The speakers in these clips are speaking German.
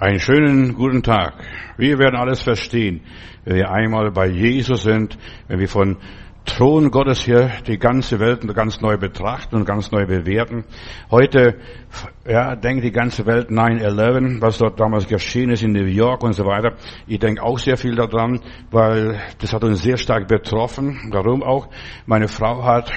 Einen schönen guten Tag. Wir werden alles verstehen, wenn wir einmal bei Jesus sind, wenn wir von Thron Gottes hier die ganze Welt ganz neu betrachten und ganz neu bewerten. Heute, ja, denkt die ganze Welt 9-11, was dort damals geschehen ist in New York und so weiter. Ich denke auch sehr viel daran, weil das hat uns sehr stark betroffen. Warum auch? Meine Frau hat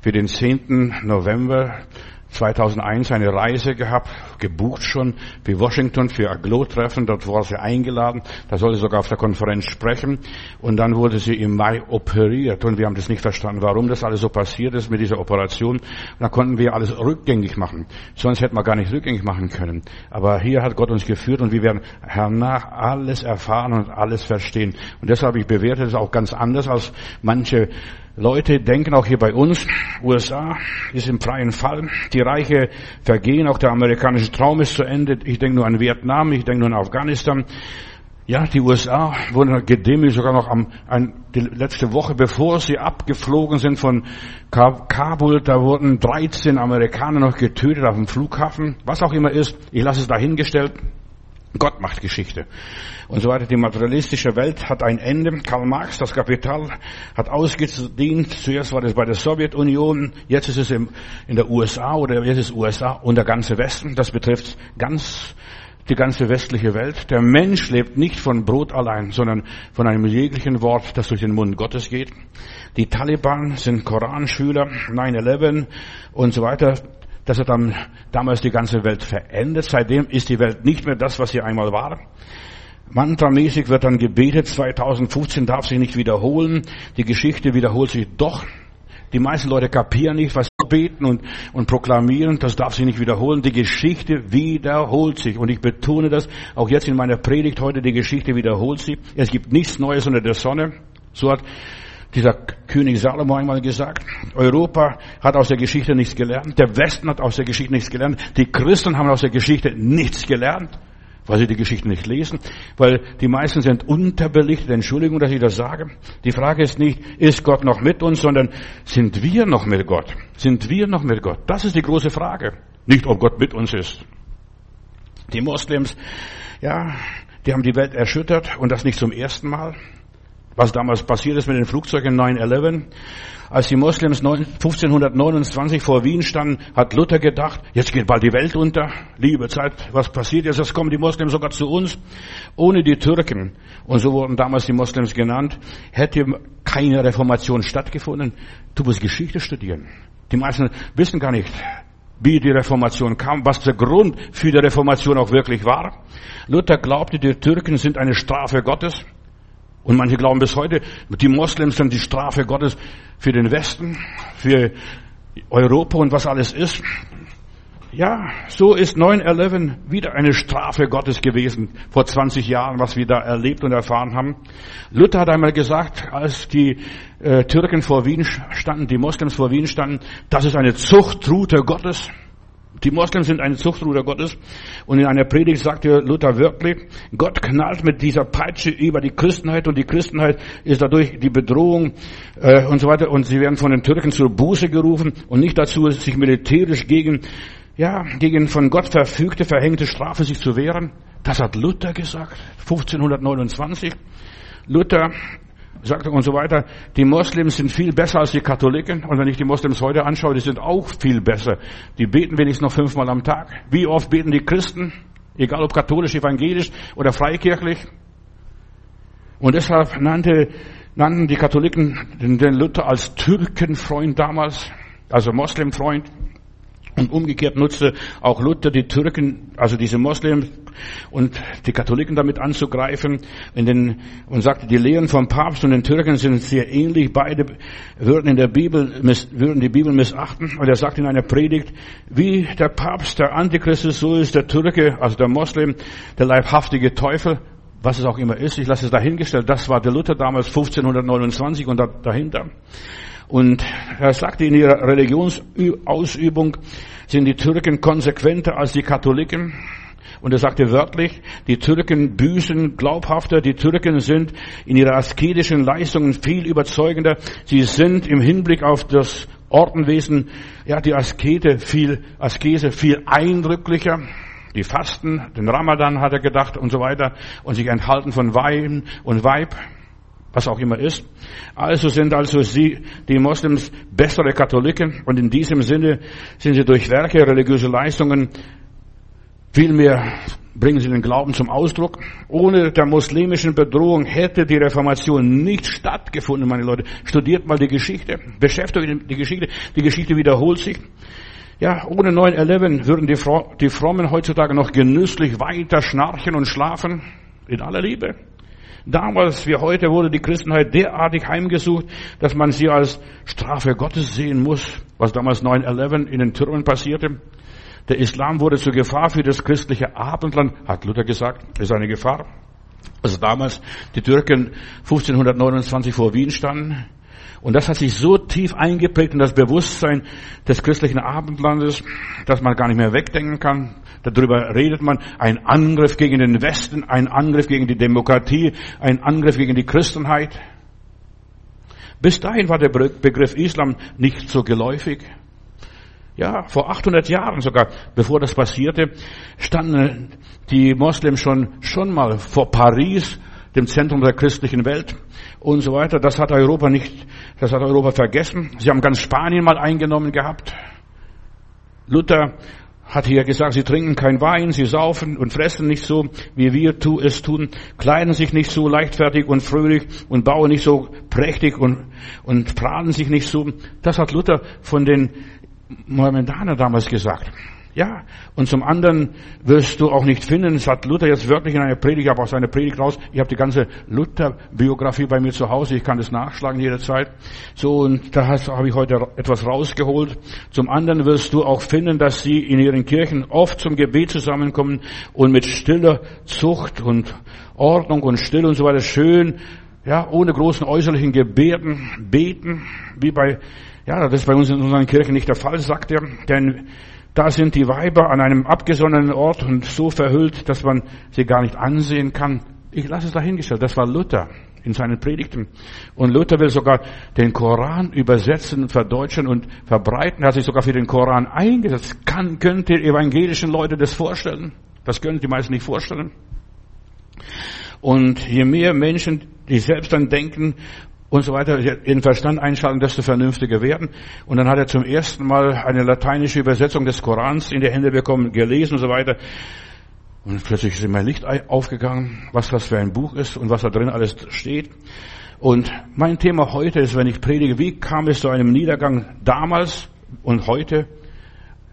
für den 10. November 2001 eine Reise gehabt, gebucht schon für Washington, für Aglo-Treffen. Dort war sie eingeladen. Da sollte sie sogar auf der Konferenz sprechen. Und dann wurde sie im Mai operiert. Und wir haben das nicht verstanden, warum das alles so passiert ist mit dieser Operation. Und dann konnten wir alles rückgängig machen. Sonst hätten wir gar nicht rückgängig machen können. Aber hier hat Gott uns geführt und wir werden hernach alles erfahren und alles verstehen. Und deshalb, ich bewerte es auch ganz anders als manche Leute denken auch hier bei uns, USA ist im freien Fall, die Reiche vergehen, auch der amerikanische Traum ist zu Ende. Ich denke nur an Vietnam, ich denke nur an Afghanistan. Ja, die USA wurden gedemütigt sogar noch am, ein, die letzte Woche, bevor sie abgeflogen sind von Kabul, da wurden 13 Amerikaner noch getötet auf dem Flughafen. Was auch immer ist, ich lasse es dahingestellt. Gott macht Geschichte. Und so weiter. Die materialistische Welt hat ein Ende. Karl Marx, das Kapital, hat ausgedient. Zuerst war das bei der Sowjetunion, jetzt ist es in der USA oder jetzt ist USA und der ganze Westen. Das betrifft ganz die ganze westliche Welt. Der Mensch lebt nicht von Brot allein, sondern von einem jeglichen Wort, das durch den Mund Gottes geht. Die Taliban sind Koranschüler, 9-11 und so weiter. Das hat dann damals die ganze Welt verändert. Seitdem ist die Welt nicht mehr das, was sie einmal war. Mantramäßig wird dann gebetet. 2015 darf sich nicht wiederholen. Die Geschichte wiederholt sich doch. Die meisten Leute kapieren nicht, was beten und, und proklamieren. Das darf sich nicht wiederholen. Die Geschichte wiederholt sich. Und ich betone das auch jetzt in meiner Predigt heute. Die Geschichte wiederholt sich. Es gibt nichts Neues unter der Sonne. So hat dieser König Salomo einmal gesagt, Europa hat aus der Geschichte nichts gelernt, der Westen hat aus der Geschichte nichts gelernt, die Christen haben aus der Geschichte nichts gelernt, weil sie die Geschichte nicht lesen, weil die meisten sind unterbelichtet, Entschuldigung, dass ich das sage. Die Frage ist nicht, ist Gott noch mit uns, sondern sind wir noch mit Gott? Sind wir noch mit Gott? Das ist die große Frage. Nicht, ob Gott mit uns ist. Die Moslems, ja, die haben die Welt erschüttert und das nicht zum ersten Mal was damals passiert ist mit den Flugzeugen 9-11. Als die Moslems 1529 vor Wien standen, hat Luther gedacht, jetzt geht bald die Welt unter. Liebe Zeit, was passiert jetzt? Jetzt kommen die Moslems sogar zu uns. Ohne die Türken, und so wurden damals die Moslems genannt, hätte keine Reformation stattgefunden. Du musst Geschichte studieren. Die meisten wissen gar nicht, wie die Reformation kam, was der Grund für die Reformation auch wirklich war. Luther glaubte, die Türken sind eine Strafe Gottes. Und manche glauben bis heute, die Moslems sind die Strafe Gottes für den Westen, für Europa und was alles ist. Ja, so ist 9-11 wieder eine Strafe Gottes gewesen, vor 20 Jahren, was wir da erlebt und erfahren haben. Luther hat einmal gesagt, als die äh, Türken vor Wien standen, die Moslems vor Wien standen, das ist eine Zuchtrute Gottes. Die Moslems sind ein Zuchtruder Gottes. Und in einer Predigt sagte Luther wirklich, Gott knallt mit dieser Peitsche über die Christenheit und die Christenheit ist dadurch die Bedrohung äh, und so weiter. Und sie werden von den Türken zur Buße gerufen und nicht dazu, sich militärisch gegen, ja, gegen von Gott verfügte, verhängte Strafe sich zu wehren. Das hat Luther gesagt, 1529. Luther sagte und so weiter, die Moslems sind viel besser als die Katholiken. Und wenn ich die Moslems heute anschaue, die sind auch viel besser. Die beten wenigstens noch fünfmal am Tag. Wie oft beten die Christen? Egal ob katholisch, evangelisch oder freikirchlich. Und deshalb nannte, nannten die Katholiken den Luther als Türkenfreund damals, also Moslemfreund. Und umgekehrt nutzte auch Luther die Türken, also diese Moslems und die Katholiken damit anzugreifen in den, und sagte, die Lehren vom Papst und den Türken sind sehr ähnlich. Beide würden in der Bibel, würden die Bibel missachten. Und er sagt in einer Predigt, wie der Papst der Antichrist ist, so ist der Türke, also der Moslem, der leibhaftige Teufel was es auch immer ist, ich lasse es dahingestellt, das war der Luther damals 1529 und dahinter. Und er sagte, in ihrer Religionsausübung sind die Türken konsequenter als die Katholiken. Und er sagte wörtlich, die Türken büßen glaubhafter, die Türken sind in ihrer asketischen Leistungen viel überzeugender. Sie sind im Hinblick auf das Ordenwesen, ja, die Askete viel, Askese viel eindrücklicher. die Fasten, den Ramadan hat er gedacht und so weiter und sich enthalten von Wein und Weib, was auch immer ist. Also sind also sie, die Moslems, bessere Katholiken und in diesem Sinne sind sie durch Werke, religiöse Leistungen vielmehr bringen sie den Glauben zum Ausdruck. Ohne der muslimischen Bedrohung hätte die Reformation nicht stattgefunden, meine Leute. Studiert mal die Geschichte, beschäftigt die Geschichte. Die Geschichte wiederholt sich. Ja, ohne 9-11 würden die, die Frommen heutzutage noch genüsslich weiter schnarchen und schlafen. In aller Liebe. Damals wie heute wurde die Christenheit derartig heimgesucht, dass man sie als Strafe Gottes sehen muss, was damals 9-11 in den Türmen passierte. Der Islam wurde zur Gefahr für das christliche Abendland, hat Luther gesagt, ist eine Gefahr. Also damals die Türken 1529 vor Wien standen, und das hat sich so tief eingeprägt in das Bewusstsein des christlichen Abendlandes, dass man gar nicht mehr wegdenken kann. Darüber redet man. Ein Angriff gegen den Westen, ein Angriff gegen die Demokratie, ein Angriff gegen die Christenheit. Bis dahin war der Begriff Islam nicht so geläufig. Ja, vor 800 Jahren sogar, bevor das passierte, standen die Moslems schon, schon mal vor Paris dem Zentrum der christlichen Welt und so weiter. Das hat Europa nicht, das hat Europa vergessen. Sie haben ganz Spanien mal eingenommen gehabt. Luther hat hier gesagt, sie trinken kein Wein, sie saufen und fressen nicht so, wie wir es tun, kleiden sich nicht so leichtfertig und fröhlich und bauen nicht so prächtig und, und prahlen sich nicht so. Das hat Luther von den Mohammedanern damals gesagt. Ja, und zum anderen wirst du auch nicht finden, das hat Luther jetzt wirklich in einer Predigt, ich habe auch seine Predigt raus, ich habe die ganze Luther-Biografie bei mir zu Hause, ich kann das nachschlagen jederzeit. So, und da habe ich heute etwas rausgeholt. Zum anderen wirst du auch finden, dass sie in ihren Kirchen oft zum Gebet zusammenkommen und mit stiller Zucht und Ordnung und Still und so weiter schön, ja, ohne großen äußerlichen Gebärden beten, wie bei, ja, das ist bei uns in unseren Kirchen nicht der Fall, sagt er, denn da sind die Weiber an einem abgesonnenen Ort und so verhüllt, dass man sie gar nicht ansehen kann. Ich lasse es dahingestellt. Das war Luther in seinen Predigten. Und Luther will sogar den Koran übersetzen, verdeutschen und verbreiten. Er hat sich sogar für den Koran eingesetzt. Kann, könnt ihr evangelischen Leute das vorstellen? Das können die meisten nicht vorstellen. Und je mehr Menschen, die selbst dann denken und so weiter, ihren Verstand einschalten, desto vernünftiger werden. Und dann hat er zum ersten Mal eine lateinische Übersetzung des Korans in die Hände bekommen, gelesen und so weiter. Und plötzlich ist ihm ein Licht aufgegangen, was das für ein Buch ist und was da drin alles steht. Und mein Thema heute ist, wenn ich predige, wie kam es zu einem Niedergang damals und heute?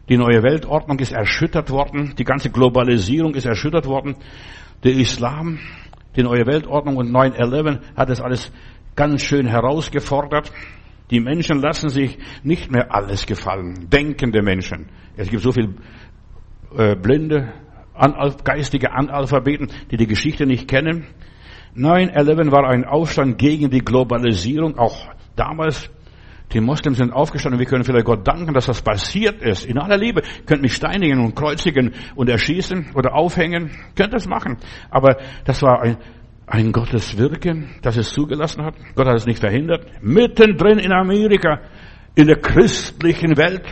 Die neue Weltordnung ist erschüttert worden, die ganze Globalisierung ist erschüttert worden. Der Islam, die neue Weltordnung und 9-11 hat das alles ganz schön herausgefordert. Die Menschen lassen sich nicht mehr alles gefallen. Denkende Menschen. Es gibt so viel äh, blinde, geistige Analphabeten, die die Geschichte nicht kennen. 9-11 war ein Aufstand gegen die Globalisierung, auch damals. Die Moslems sind aufgestanden. Wir können vielleicht Gott danken, dass das passiert ist. In aller Liebe. Könnt mich steinigen und kreuzigen und erschießen oder aufhängen. Könnt das machen. Aber das war ein, ein Gottes Wirken, das es zugelassen hat. Gott hat es nicht verhindert. Mittendrin in Amerika, in der christlichen Welt.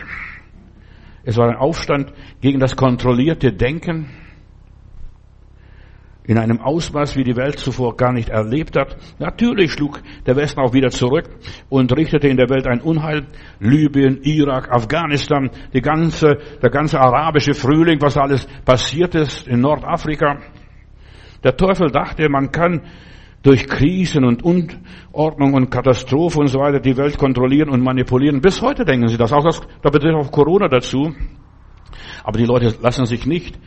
Es war ein Aufstand gegen das kontrollierte Denken in einem Ausmaß, wie die Welt zuvor gar nicht erlebt hat. Natürlich schlug der Westen auch wieder zurück und richtete in der Welt ein Unheil. Libyen, Irak, Afghanistan, die ganze, der ganze arabische Frühling, was alles passiert ist in Nordafrika. Der Teufel dachte, man kann durch Krisen und Unordnung und Katastrophe und so weiter die Welt kontrollieren und manipulieren. Bis heute denken sie das. Auch das, da betrifft auch Corona dazu. Aber die Leute lassen sich nicht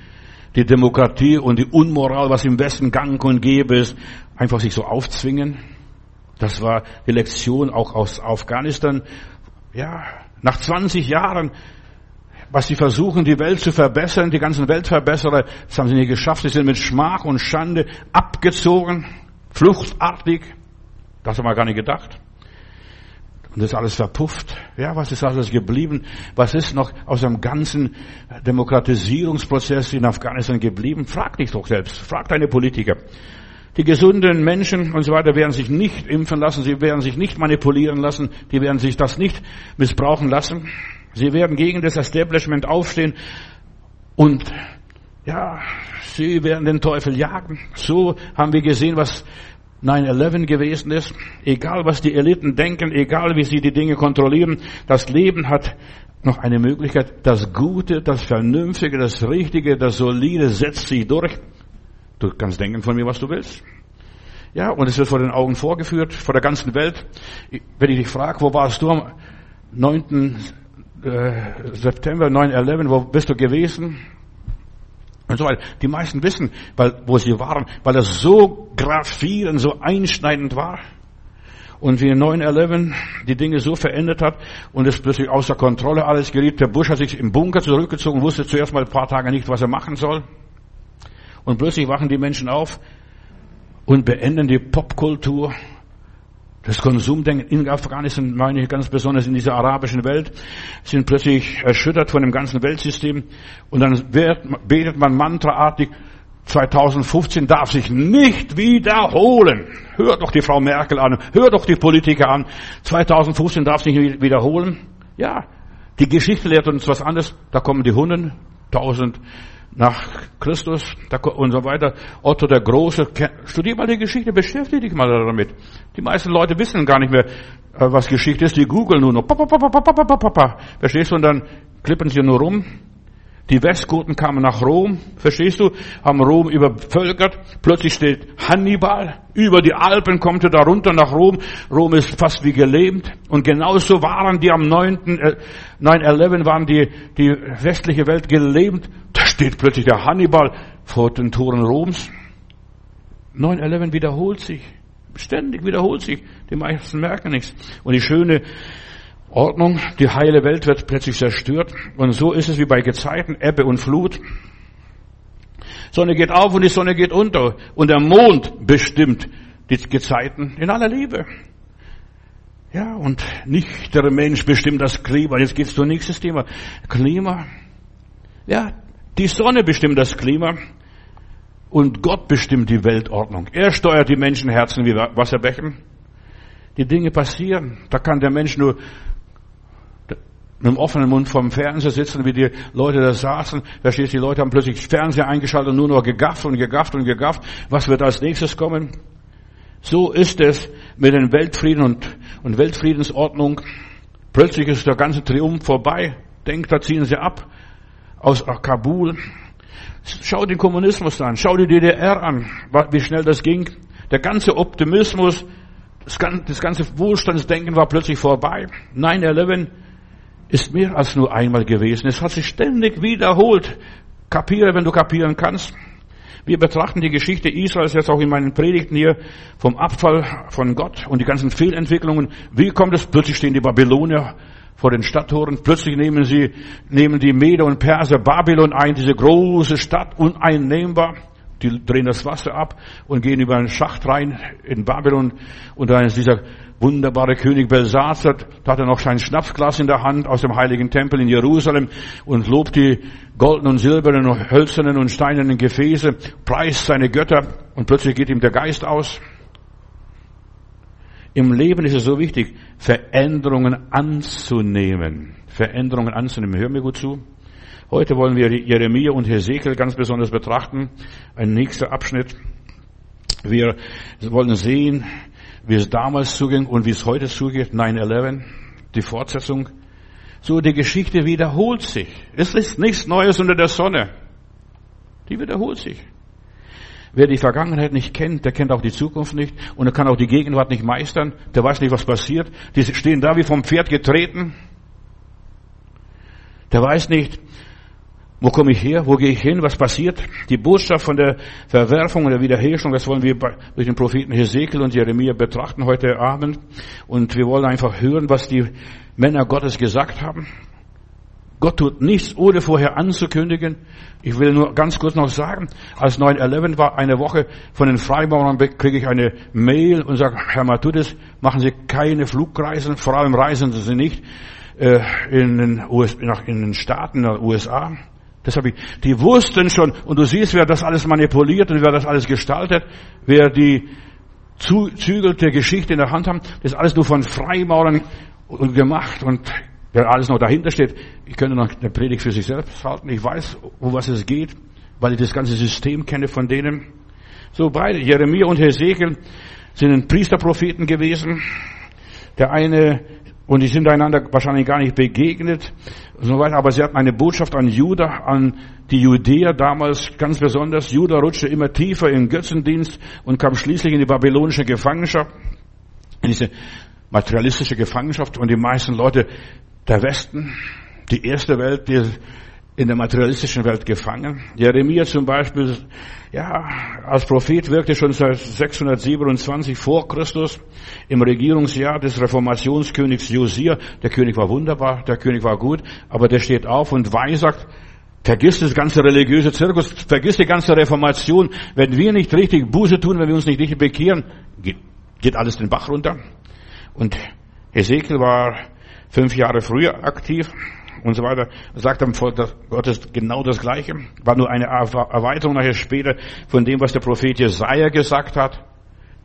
die Demokratie und die Unmoral, was im Westen gang und gäbe ist, einfach sich so aufzwingen. Das war die Lektion auch aus Afghanistan. Ja, nach 20 Jahren was sie versuchen, die Welt zu verbessern, die ganzen Weltverbesserer, das haben sie nicht geschafft. Sie sind mit Schmach und Schande abgezogen, fluchtartig. Das haben wir gar nicht gedacht. Und das ist alles verpufft. Ja, was ist alles geblieben? Was ist noch aus dem ganzen Demokratisierungsprozess in Afghanistan geblieben? Frag dich doch selbst. Frag deine Politiker. Die gesunden Menschen und so weiter werden sich nicht impfen lassen. Sie werden sich nicht manipulieren lassen. Die werden sich das nicht missbrauchen lassen. Sie werden gegen das Establishment aufstehen und Ja, sie werden den Teufel jagen. So haben wir gesehen, was 9-11 gewesen ist. Egal, was die Eliten denken, egal, wie sie die Dinge kontrollieren, das Leben hat noch eine Möglichkeit. Das Gute, das Vernünftige, das Richtige, das Solide setzt sich durch. Du kannst denken von mir, was du willst. Ja, und es wird vor den Augen vorgeführt, vor der ganzen Welt. Wenn ich dich frage, wo warst du am 9. Äh, September 9-11, wo bist du gewesen? Und so weiter. Die meisten wissen, weil, wo sie waren, weil es so gravierend, so einschneidend war. Und wie 9-11 die Dinge so verändert hat und es plötzlich außer Kontrolle alles geriet. Der Bush hat sich im Bunker zurückgezogen, wusste zuerst mal ein paar Tage nicht, was er machen soll. Und plötzlich wachen die Menschen auf und beenden die Popkultur, das Konsumdenken in Afghanistan, meine ich ganz besonders in dieser arabischen Welt, sind plötzlich erschüttert von dem ganzen Weltsystem. Und dann betet man mantraartig, 2015 darf sich nicht wiederholen. Hör doch die Frau Merkel an, hör doch die Politiker an. 2015 darf sich nicht wiederholen. Ja, die Geschichte lehrt uns was anderes. Da kommen die Hunden, tausend nach Christus und so weiter. Otto der Große, studier mal die Geschichte, beschäftige dich mal damit. Die meisten Leute wissen gar nicht mehr, äh, was Geschichte ist, die googeln nur noch. Verstehst du? Und dann klippen sie nur rum. Die Westgoten kamen nach Rom, verstehst du, haben Rom übervölkert. Plötzlich steht Hannibal, über die Alpen kommt er da runter nach Rom. Rom ist fast wie gelähmt. Und genauso waren die am 9. Äh, 9-11 waren die, die westliche Welt gelähmt. Da steht plötzlich der Hannibal vor den Toren Roms. 9-11 wiederholt sich. Ständig wiederholt sich. Die meisten merken nichts. Und die schöne Ordnung, die heile Welt wird plötzlich zerstört. Und so ist es wie bei Gezeiten, Ebbe und Flut. Sonne geht auf und die Sonne geht unter. Und der Mond bestimmt die Gezeiten in aller Liebe. Ja, und nicht der Mensch bestimmt das Klima. Jetzt geht's zum nächsten Thema. Klima. Ja, die Sonne bestimmt das Klima. Und Gott bestimmt die Weltordnung. Er steuert die Menschenherzen wie Wasserbächen. Die Dinge passieren. Da kann der Mensch nur mit dem offenen Mund vom Fernseher sitzen, wie die Leute da saßen. Verstehst du, die Leute haben plötzlich Fernseher eingeschaltet und nur noch gegafft und gegafft und gegafft. Was wird als nächstes kommen? So ist es mit den Weltfrieden und, und Weltfriedensordnung. Plötzlich ist der ganze Triumph vorbei. Denkt, da ziehen sie ab aus Kabul. Schau den Kommunismus an, schau die DDR an, wie schnell das ging. Der ganze Optimismus, das ganze Wohlstandsdenken war plötzlich vorbei. 9-11 ist mehr als nur einmal gewesen. Es hat sich ständig wiederholt. Kapiere, wenn du kapieren kannst. Wir betrachten die Geschichte Israels jetzt auch in meinen Predigten hier vom Abfall von Gott und die ganzen Fehlentwicklungen. Wie kommt es? Plötzlich stehen die Babylonier vor den Stadttoren. Plötzlich nehmen sie, nehmen die Meder und Perser Babylon ein, diese große Stadt, uneinnehmbar. Die drehen das Wasser ab und gehen über einen Schacht rein in Babylon. Und dann ist dieser wunderbare König Belsazar, da hat er noch sein Schnapsglas in der Hand aus dem heiligen Tempel in Jerusalem und lobt die goldenen und silbernen und hölzernen und steinernen Gefäße, preist seine Götter und plötzlich geht ihm der Geist aus. Im Leben ist es so wichtig, Veränderungen anzunehmen. Veränderungen anzunehmen. Hör mir gut zu. Heute wollen wir Jeremia und Hesekiel ganz besonders betrachten. Ein nächster Abschnitt. Wir wollen sehen, wie es damals zuging und wie es heute zugeht, 9-11, die Fortsetzung. So, die Geschichte wiederholt sich. Es ist nichts Neues unter der Sonne. Die wiederholt sich. Wer die Vergangenheit nicht kennt, der kennt auch die Zukunft nicht und er kann auch die Gegenwart nicht meistern. Der weiß nicht, was passiert. Die stehen da wie vom Pferd getreten. Der weiß nicht, wo komme ich her? Wo gehe ich hin? Was passiert? Die Botschaft von der Verwerfung und der Wiederherstellung, das wollen wir durch den Propheten Hesekiel und Jeremia betrachten heute Abend. Und wir wollen einfach hören, was die Männer Gottes gesagt haben. Gott tut nichts, ohne vorher anzukündigen. Ich will nur ganz kurz noch sagen, als 9-11 war, eine Woche von den Freimaurern kriege ich eine Mail und sage, Herr Matudis, machen Sie keine Flugreisen, vor allem reisen Sie nicht äh, in den, US, in den Staaten der USA. Deshalb, die wussten schon, und du siehst, wer das alles manipuliert und wer das alles gestaltet, wer die Zügel der Geschichte in der Hand haben, das ist alles nur von Freimaurern gemacht und wer alles noch dahinter steht, ich könnte noch eine Predigt für sich selbst halten, ich weiß, um was es geht, weil ich das ganze System kenne von denen. So beide, Jeremia und Hesekiel, sind Priesterpropheten gewesen. Der eine, und die sind einander wahrscheinlich gar nicht begegnet, so weiter, aber sie hatten eine Botschaft an Juda, an die Judäer damals ganz besonders. Juda rutschte immer tiefer in Götzendienst und kam schließlich in die babylonische Gefangenschaft, in diese materialistische Gefangenschaft und die meisten Leute der Westen, die erste Welt, die in der materialistischen Welt gefangen. Jeremia zum Beispiel, ja, als Prophet wirkte schon seit 627 vor Christus im Regierungsjahr des Reformationskönigs Josia. Der König war wunderbar, der König war gut, aber der steht auf und weissagt, Vergiss das ganze religiöse Zirkus, vergiss die ganze Reformation. Wenn wir nicht richtig Buße tun, wenn wir uns nicht richtig bekehren, geht, geht alles den Bach runter. Und Ezekiel war fünf Jahre früher aktiv und so weiter, sagt am Volk Gottes genau das Gleiche. War nur eine Erweiterung nachher später von dem, was der Prophet Jesaja gesagt hat.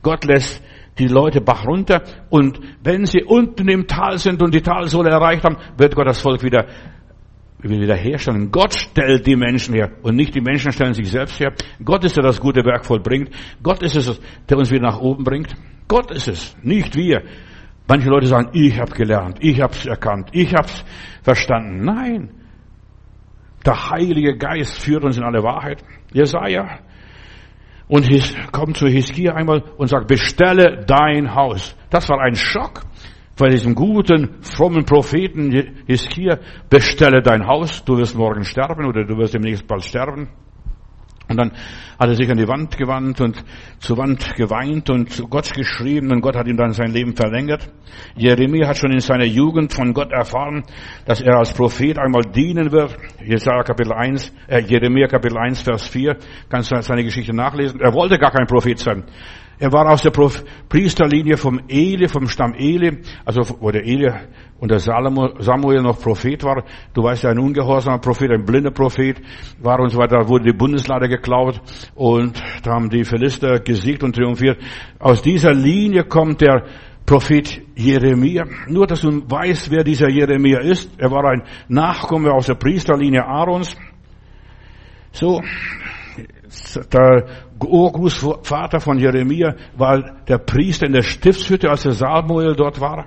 Gott lässt die Leute Bach runter und wenn sie unten im Tal sind und die Talsohle erreicht haben, wird Gott das Volk wieder wieder herstellen. Gott stellt die Menschen her und nicht die Menschen stellen sich selbst her. Gott ist der das gute Werk vollbringt. Gott ist es, der uns wieder nach oben bringt. Gott ist es, nicht wir. Manche Leute sagen, ich habe gelernt, ich habe es erkannt, ich habe es verstanden. Nein, der Heilige Geist führt uns in alle Wahrheit. Jesaja und kommt zu Hiskia einmal und sagt, bestelle dein Haus. Das war ein Schock bei diesem guten, frommen Propheten Hiskia. Bestelle dein Haus, du wirst morgen sterben oder du wirst demnächst bald sterben. Und dann hat er sich an die Wand gewandt und zur Wand geweint und zu Gott geschrieben und Gott hat ihm dann sein Leben verlängert. Jeremia hat schon in seiner Jugend von Gott erfahren, dass er als Prophet einmal dienen wird. Jesaja Kapitel 1, äh, Jeremia Kapitel 1, Vers 4, kannst du seine Geschichte nachlesen. Er wollte gar kein Prophet sein. Er war aus der Priesterlinie vom Eli, vom Stamm Eli, also wo der Eli und der Samuel noch Prophet war. Du weißt ja, ein ungehorsamer Prophet, ein blinder Prophet war und so weiter. Da wurde die Bundeslade geklaut und da haben die Philister gesiegt und triumphiert. Aus dieser Linie kommt der Prophet Jeremia. Nur, dass du weißt, wer dieser Jeremia ist. Er war ein Nachkomme aus der Priesterlinie Aarons. So, der Urgroßvater von Jeremia war der Priester in der Stiftshütte, als der Samuel dort war.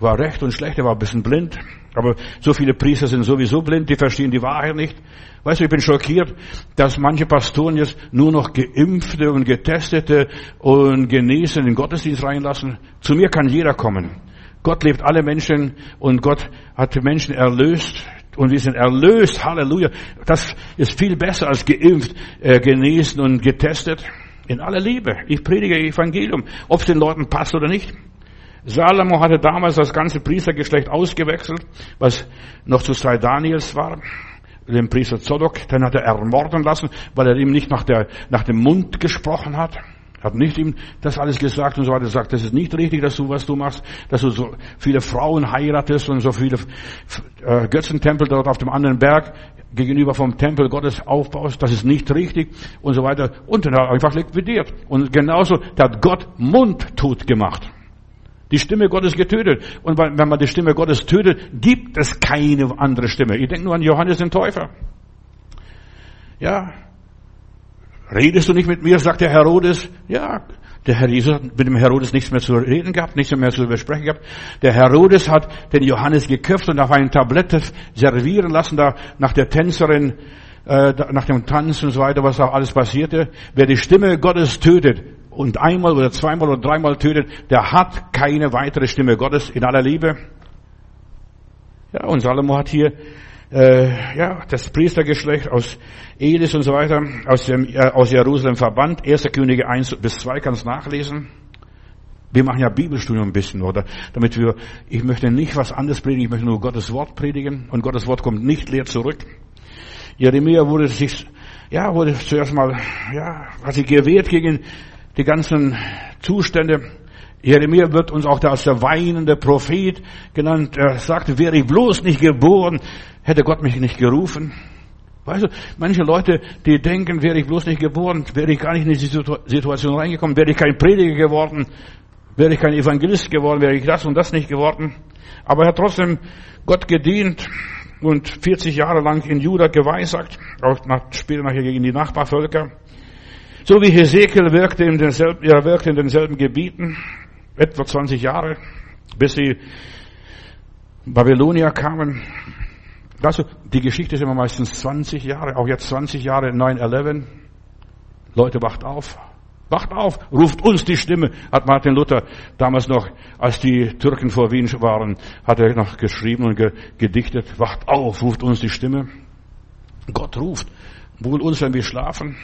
War recht und schlecht, er war ein bisschen blind. Aber so viele Priester sind sowieso blind, die verstehen die Wahrheit nicht. Weißt du, ich bin schockiert, dass manche Pastoren jetzt nur noch Geimpfte und Getestete und Genesen in den Gottesdienst reinlassen. Zu mir kann jeder kommen. Gott lebt alle Menschen und Gott hat die Menschen erlöst und wir sind erlöst. Halleluja. Das ist viel besser als geimpft, äh, genesen und getestet. In aller Liebe. Ich predige Evangelium, ob es den Leuten passt oder nicht. Salomo hatte damals das ganze Priestergeschlecht ausgewechselt, was noch zur Zeit Daniels war. Den Priester Zodok, den hat er ermorden lassen, weil er ihm nicht nach, der, nach dem Mund gesprochen hat. Hat nicht ihm das alles gesagt und so weiter. Er sagt, das ist nicht richtig, dass du, was du machst, dass du so viele Frauen heiratest und so viele äh, Götzentempel dort auf dem anderen Berg gegenüber vom Tempel Gottes aufbaust. Das ist nicht richtig und so weiter. Und dann hat er einfach liquidiert. Und genauso, der hat Gott mundtot gemacht. Die Stimme Gottes getötet. Und wenn man die Stimme Gottes tötet, gibt es keine andere Stimme. Ich denke nur an Johannes den Täufer. Ja, Redest du nicht mit mir, sagt der Herodes. Ja, der Herr Jesus hat mit dem Herodes nichts mehr zu reden gehabt, nichts mehr zu besprechen gehabt. Der Herodes hat den Johannes geköpft und auf ein Tablett servieren lassen, da nach der Tänzerin, äh, nach dem Tanz und so weiter, was da alles passierte. Wer die Stimme Gottes tötet und einmal oder zweimal oder dreimal tötet, der hat keine weitere Stimme Gottes in aller Liebe. Ja, und Salomo hat hier äh, ja, das Priestergeschlecht aus Elis und so weiter, aus, dem, äh, aus Jerusalem verbannt. 1. Könige 1 bis 2 kannst nachlesen. Wir machen ja Bibelstudium ein bisschen, oder? Damit wir, ich möchte nicht was anderes predigen, ich möchte nur Gottes Wort predigen und Gottes Wort kommt nicht leer zurück. Jeremia wurde sich, ja, wurde zuerst mal, ja, hat sich gewehrt gegen die ganzen Zustände. Jeremia wird uns auch als der weinende Prophet genannt. Er sagte, wäre ich bloß nicht geboren, Hätte Gott mich nicht gerufen? Weißt du, manche Leute, die denken, wäre ich bloß nicht geboren, wäre ich gar nicht in diese Situation reingekommen, wäre ich kein Prediger geworden, wäre ich kein Evangelist geworden, wäre ich das und das nicht geworden. Aber er hat trotzdem Gott gedient und 40 Jahre lang in Juda geweissagt, auch nach, später nachher gegen die Nachbarvölker. So wie Hesekiel wirkte in denselben, er wirkte in denselben Gebieten, etwa 20 Jahre, bis die Babylonier kamen. Also, die Geschichte ist immer meistens 20 Jahre, auch jetzt 20 Jahre 9-11. Leute, wacht auf. Wacht auf, ruft uns die Stimme, hat Martin Luther damals noch, als die Türken vor Wien waren, hat er noch geschrieben und gedichtet, wacht auf, ruft uns die Stimme. Gott ruft, wohl uns, wenn wir schlafen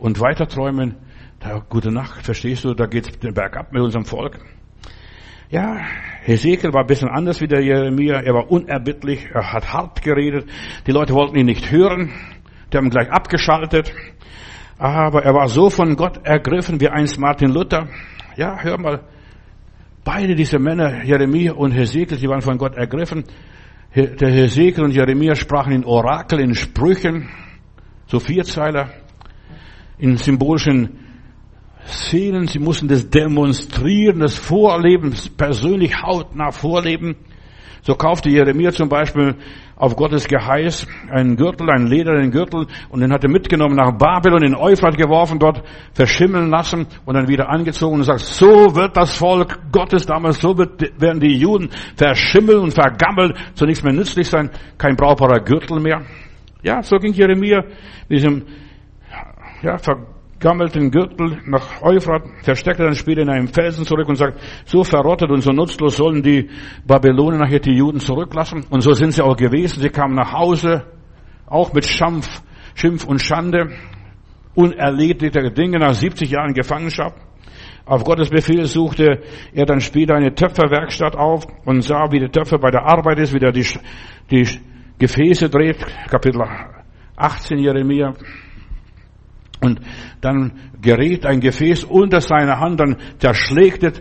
und weiter träumen. Da, gute Nacht, verstehst du, da geht's den Berg mit unserem Volk. Ja, Hesekiel war ein bisschen anders wie der Jeremia. Er war unerbittlich, er hat hart geredet. Die Leute wollten ihn nicht hören. Die haben ihn gleich abgeschaltet. Aber er war so von Gott ergriffen wie einst Martin Luther. Ja, hör mal. Beide diese Männer, Jeremia und Hesekiel, die waren von Gott ergriffen. Der Hesekiel und Jeremia sprachen in Orakel, in Sprüchen, so Vierzeiler, in symbolischen Szenen. Sie mussten das demonstrieren, das Vorleben, persönlich hautnah vorleben. So kaufte Jeremia zum Beispiel auf Gottes Geheiß einen Gürtel, einen ledernen Gürtel und den hat er mitgenommen nach Babylon in Euphrat geworfen, dort verschimmeln lassen und dann wieder angezogen und sagt, so wird das Volk Gottes damals, so wird, werden die Juden verschimmeln und vergammelt, so nichts mehr nützlich sein, kein brauchbarer Gürtel mehr. Ja, so ging Jeremia mit diesem ja, gammelten Gürtel nach Euphrat, versteckte dann später in einem Felsen zurück und sagt, so verrottet und so nutzlos sollen die Babylonier nachher die Juden zurücklassen. Und so sind sie auch gewesen. Sie kamen nach Hause, auch mit Schampf, Schimpf und Schande, unerledigte Dinge nach 70 Jahren Gefangenschaft. Auf Gottes Befehl suchte er dann später eine Töpferwerkstatt auf und sah, wie der Töpfer bei der Arbeit ist, wie der die, die Gefäße dreht. Kapitel 18 Jeremia. Und dann gerät ein Gefäß unter seine Hand, dann zerschlägt es,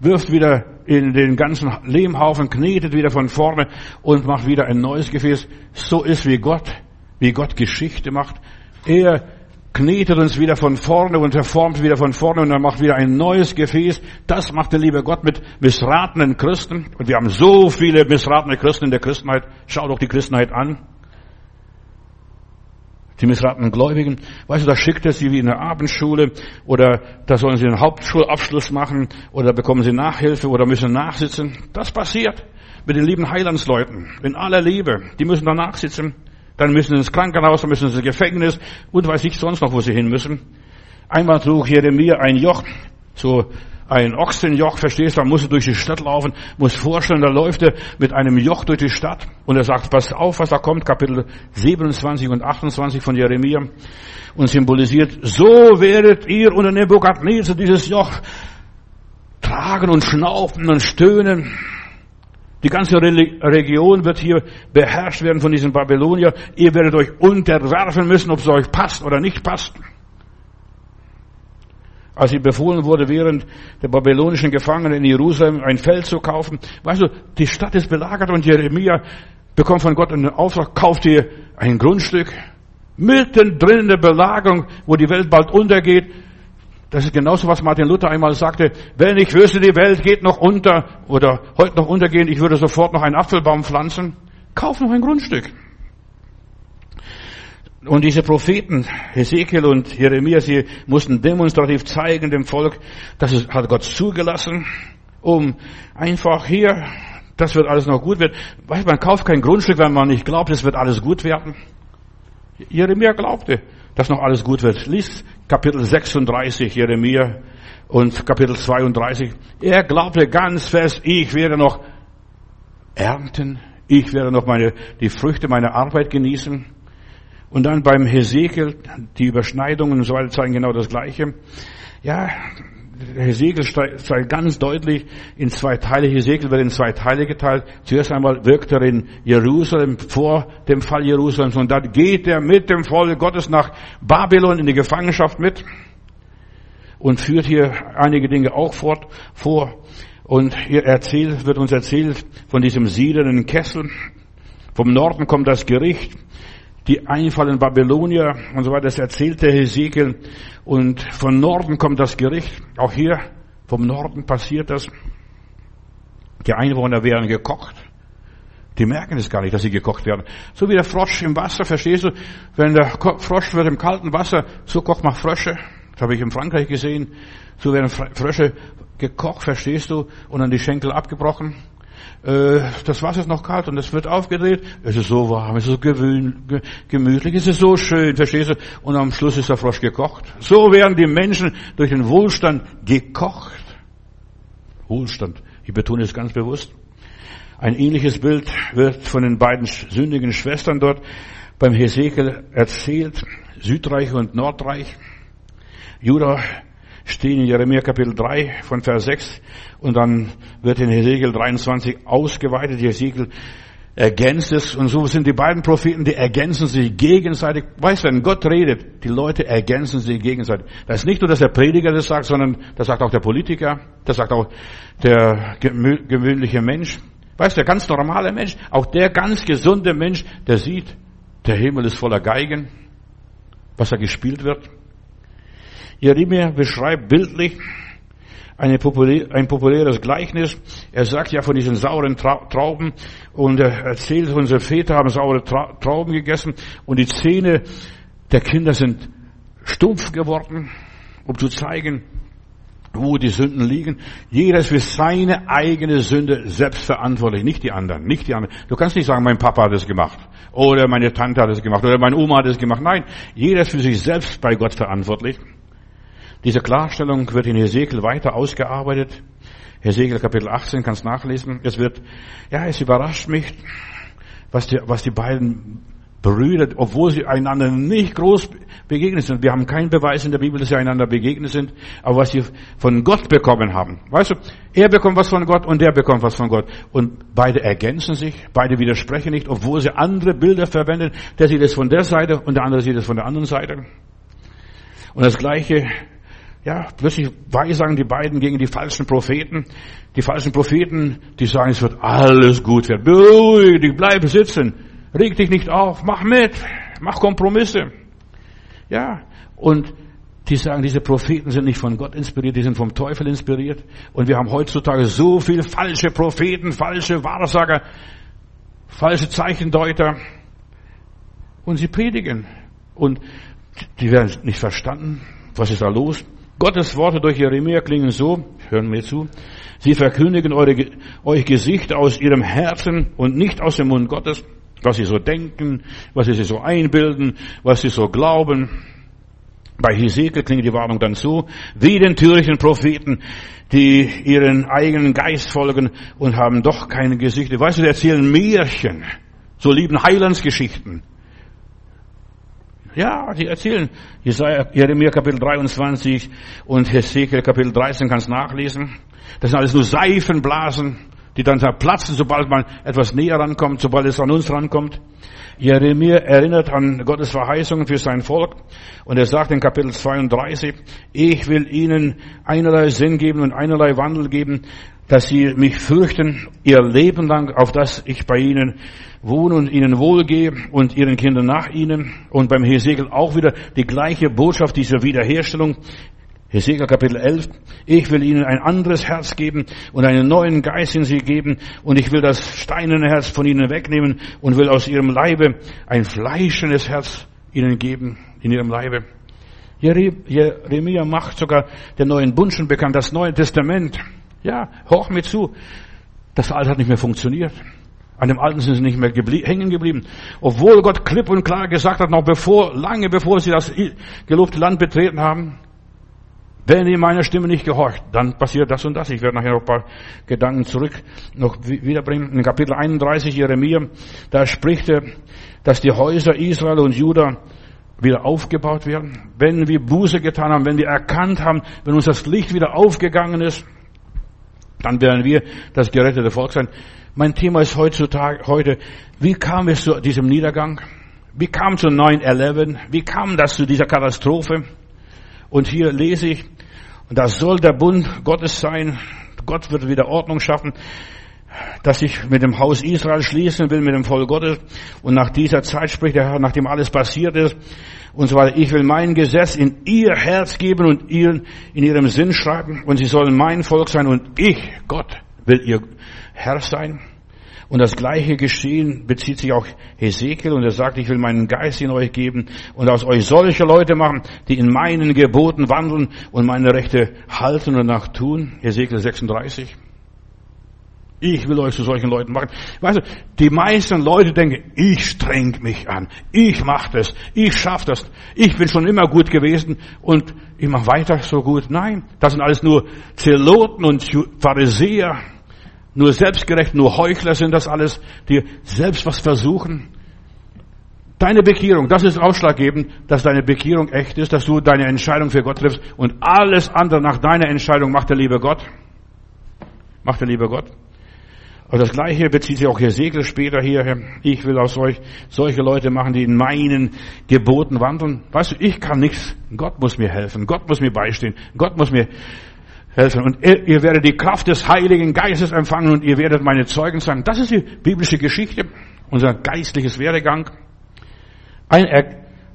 wirft wieder in den ganzen Lehmhaufen, knetet wieder von vorne und macht wieder ein neues Gefäß. So ist wie Gott, wie Gott Geschichte macht. Er knetet uns wieder von vorne und verformt wieder von vorne und dann macht wieder ein neues Gefäß. Das macht der liebe Gott mit missratenen Christen. Und wir haben so viele missratene Christen in der Christenheit. Schau doch die Christenheit an die missratenen Gläubigen. Weißt du, da schickt er sie wie in der Abendschule oder da sollen sie einen Hauptschulabschluss machen oder bekommen sie Nachhilfe oder müssen nachsitzen. Das passiert mit den lieben Heilandsleuten in aller Liebe. Die müssen da nachsitzen. Dann müssen sie ins Krankenhaus, dann müssen sie ins Gefängnis und weiß ich sonst noch, wo sie hin müssen. Einmal trug Jeremia ein Joch, so ein Ochsenjoch, verstehst du, da muss er durch die Stadt laufen, muss vorstellen, da läuft er mit einem Joch durch die Stadt und er sagt, pass auf, was da kommt, Kapitel 27 und 28 von Jeremia und symbolisiert, so werdet ihr unter Nebukadnezar dieses Joch tragen und schnaufen und stöhnen. Die ganze Region wird hier beherrscht werden von diesen Babylonier. Ihr werdet euch unterwerfen müssen, ob es euch passt oder nicht passt als ihm befohlen wurde, während der babylonischen Gefangenen in Jerusalem ein Feld zu kaufen. Weißt du, die Stadt ist belagert und Jeremia bekommt von Gott einen Auftrag, kauft ihr ein Grundstück mitten drin in der Belagerung, wo die Welt bald untergeht. Das ist genauso, was Martin Luther einmal sagte, wenn ich wüsste, die Welt geht noch unter oder heute noch untergehen, ich würde sofort noch einen Apfelbaum pflanzen. Kauf noch ein Grundstück. Und diese Propheten, Hesekiel und Jeremia, sie mussten demonstrativ zeigen dem Volk, das ist, hat Gott zugelassen, um einfach hier, das wird alles noch gut werden. Weil man kauft kein Grundstück, wenn man nicht glaubt, es wird alles gut werden. Jeremia glaubte, dass noch alles gut wird. Lies Kapitel 36 Jeremia und Kapitel 32. Er glaubte ganz fest, ich werde noch ernten, ich werde noch meine, die Früchte meiner Arbeit genießen. Und dann beim Hesekiel, die Überschneidungen und so weiter zeigen genau das Gleiche. Ja, Hesekiel zeigt ganz deutlich in zwei Teile. Hesekiel wird in zwei Teile geteilt. Zuerst einmal wirkt er in Jerusalem vor dem Fall Jerusalems und dann geht er mit dem Volk Gottes nach Babylon in die Gefangenschaft mit und führt hier einige Dinge auch fort, vor. Und hier erzählt, wird uns erzählt von diesem siedenden Kessel. Vom Norden kommt das Gericht die einfallen Babylonier und so weiter. Das erzählte Hesekiel. Und von Norden kommt das Gericht. Auch hier vom Norden passiert das. Die Einwohner werden gekocht. Die merken es gar nicht, dass sie gekocht werden. So wie der Frosch im Wasser, verstehst du? Wenn der Frosch wird im kalten Wasser, so kocht man Frösche. Das habe ich in Frankreich gesehen. So werden Frösche gekocht, verstehst du? Und dann die Schenkel abgebrochen. Äh, das Wasser ist noch kalt und es wird aufgedreht. Es ist so warm, es ist so gemütlich, es ist so schön, verstehst du? Und am Schluss ist der Frosch gekocht. So werden die Menschen durch den Wohlstand gekocht. Wohlstand. Ich betone es ganz bewusst. Ein ähnliches Bild wird von den beiden sündigen Schwestern dort beim Hesekiel erzählt. Südreich und Nordreich. Judah stehen in Jeremia Kapitel 3 von Vers 6 und dann wird in Hesekiel 23 ausgeweitet. Hesekiel ergänzt es und so sind die beiden Propheten, die ergänzen sich gegenseitig. Weißt du, wenn Gott redet, die Leute ergänzen sich gegenseitig. Das ist nicht nur, dass der Prediger das sagt, sondern das sagt auch der Politiker, das sagt auch der gewöhnliche Mensch. Weißt du, der ganz normale Mensch, auch der ganz gesunde Mensch, der sieht, der Himmel ist voller Geigen, was da gespielt wird. Jeremia beschreibt bildlich eine populär, ein populäres Gleichnis. Er sagt ja von diesen sauren Trauben und er erzählt, unsere Väter haben saure Trauben gegessen und die Zähne der Kinder sind stumpf geworden, um zu zeigen, wo die Sünden liegen. Jeder ist für seine eigene Sünde selbst verantwortlich, nicht die anderen, nicht die anderen. Du kannst nicht sagen, mein Papa hat es gemacht oder meine Tante hat es gemacht oder meine Oma hat es gemacht. Nein, jeder ist für sich selbst bei Gott verantwortlich. Diese Klarstellung wird in Hesekiel weiter ausgearbeitet. Hesekiel Kapitel 18 kannst nachlesen. Es wird, ja, es überrascht mich, was die, was die beiden Brüder, obwohl sie einander nicht groß begegnet sind. Wir haben keinen Beweis in der Bibel, dass sie einander begegnet sind. Aber was sie von Gott bekommen haben. Weißt du, er bekommt was von Gott und der bekommt was von Gott. Und beide ergänzen sich, beide widersprechen nicht, obwohl sie andere Bilder verwenden. Der sieht es von der Seite und der andere sieht es von der anderen Seite. Und das Gleiche, ja, plötzlich weissagen die beiden gegen die falschen Propheten. Die falschen Propheten, die sagen, es wird alles gut werden. Beruhig dich, bleib sitzen. Reg dich nicht auf, mach mit, mach Kompromisse. Ja, und die sagen, diese Propheten sind nicht von Gott inspiriert, die sind vom Teufel inspiriert. Und wir haben heutzutage so viele falsche Propheten, falsche Wahrsager, falsche Zeichendeuter. Und sie predigen. Und die werden nicht verstanden. Was ist da los? Gottes Worte durch Jeremia klingen so, hören wir zu, sie verkündigen eure, euch Gesicht aus ihrem Herzen und nicht aus dem Mund Gottes was sie so denken, was sie sich so einbilden, was sie so glauben. Bei Hesekiel klingt die Warnung dann so, wie den törichten Propheten, die ihren eigenen Geist folgen und haben doch keine Gesichter. Weißt du, die erzählen Märchen, so lieben Heilandsgeschichten. Ja, die erzählen. Jesaja, Jeremia Kapitel 23 und Hesekiel Kapitel 13 kannst nachlesen. Das sind alles nur Seifenblasen die dann platzen, sobald man etwas näher rankommt, sobald es an uns rankommt. Jeremia erinnert an Gottes Verheißungen für sein Volk und er sagt in Kapitel 32, ich will ihnen einerlei Sinn geben und einerlei Wandel geben, dass sie mich fürchten ihr Leben lang, auf dass ich bei ihnen wohne und ihnen wohlgehe und ihren Kindern nach ihnen. Und beim Hesekiel auch wieder die gleiche Botschaft dieser Wiederherstellung. Hesekiel Kapitel 11. Ich will ihnen ein anderes Herz geben und einen neuen Geist in sie geben und ich will das steinerne Herz von ihnen wegnehmen und will aus ihrem Leibe ein fleischendes Herz ihnen geben, in ihrem Leibe. Jeremia macht sogar den neuen Bund schon bekannt, das Neue Testament. Ja, hoch mir zu. Das Alte hat nicht mehr funktioniert. An dem Alten sind sie nicht mehr geblie hängen geblieben. Obwohl Gott klipp und klar gesagt hat, noch bevor, lange bevor sie das gelobte Land betreten haben, wenn ihr meiner Stimme nicht gehorcht, dann passiert das und das. Ich werde nachher noch ein paar Gedanken zurück noch wiederbringen. In Kapitel 31 Jeremia, da spricht er, dass die Häuser Israel und Juda wieder aufgebaut werden. Wenn wir Buße getan haben, wenn wir erkannt haben, wenn uns das Licht wieder aufgegangen ist, dann werden wir das gerettete Volk sein. Mein Thema ist heutzutage, heute, wie kam es zu diesem Niedergang? Wie kam zu 9-11? Wie kam das zu dieser Katastrophe? Und hier lese ich, das soll der Bund Gottes sein. Gott wird wieder Ordnung schaffen, dass ich mit dem Haus Israel schließen will, mit dem Volk Gottes. Und nach dieser Zeit spricht der Herr, nachdem alles passiert ist und so weiter. Ich will mein Gesetz in ihr Herz geben und ihren, in ihrem Sinn schreiben. Und sie sollen mein Volk sein und ich, Gott, will ihr Herr sein. Und das gleiche Geschehen bezieht sich auch Hesekiel und er sagt, ich will meinen Geist in euch geben und aus euch solche Leute machen, die in meinen Geboten wandeln und meine Rechte halten und nach tun. Hesekiel 36. Ich will euch zu solchen Leuten machen. Weißt du, die meisten Leute denken, ich streng mich an, ich mach das, ich schaff das, ich bin schon immer gut gewesen und ich mache weiter so gut. Nein, das sind alles nur Zeloten und Pharisäer, nur selbstgerecht, nur Heuchler sind das alles, die selbst was versuchen. Deine Bekehrung, das ist ausschlaggebend, dass deine Bekehrung echt ist, dass du deine Entscheidung für Gott triffst und alles andere nach deiner Entscheidung macht der liebe Gott. Macht der liebe Gott. Und das Gleiche bezieht sich auch hier Segel später hier. Ich will aus euch solche Leute machen, die in meinen Geboten wandeln. Weißt du, ich kann nichts. Gott muss mir helfen. Gott muss mir beistehen. Gott muss mir helfen. Und ihr werdet die Kraft des Heiligen Geistes empfangen und ihr werdet meine Zeugen sein. Das ist die biblische Geschichte, unser geistliches Werdegang. Ein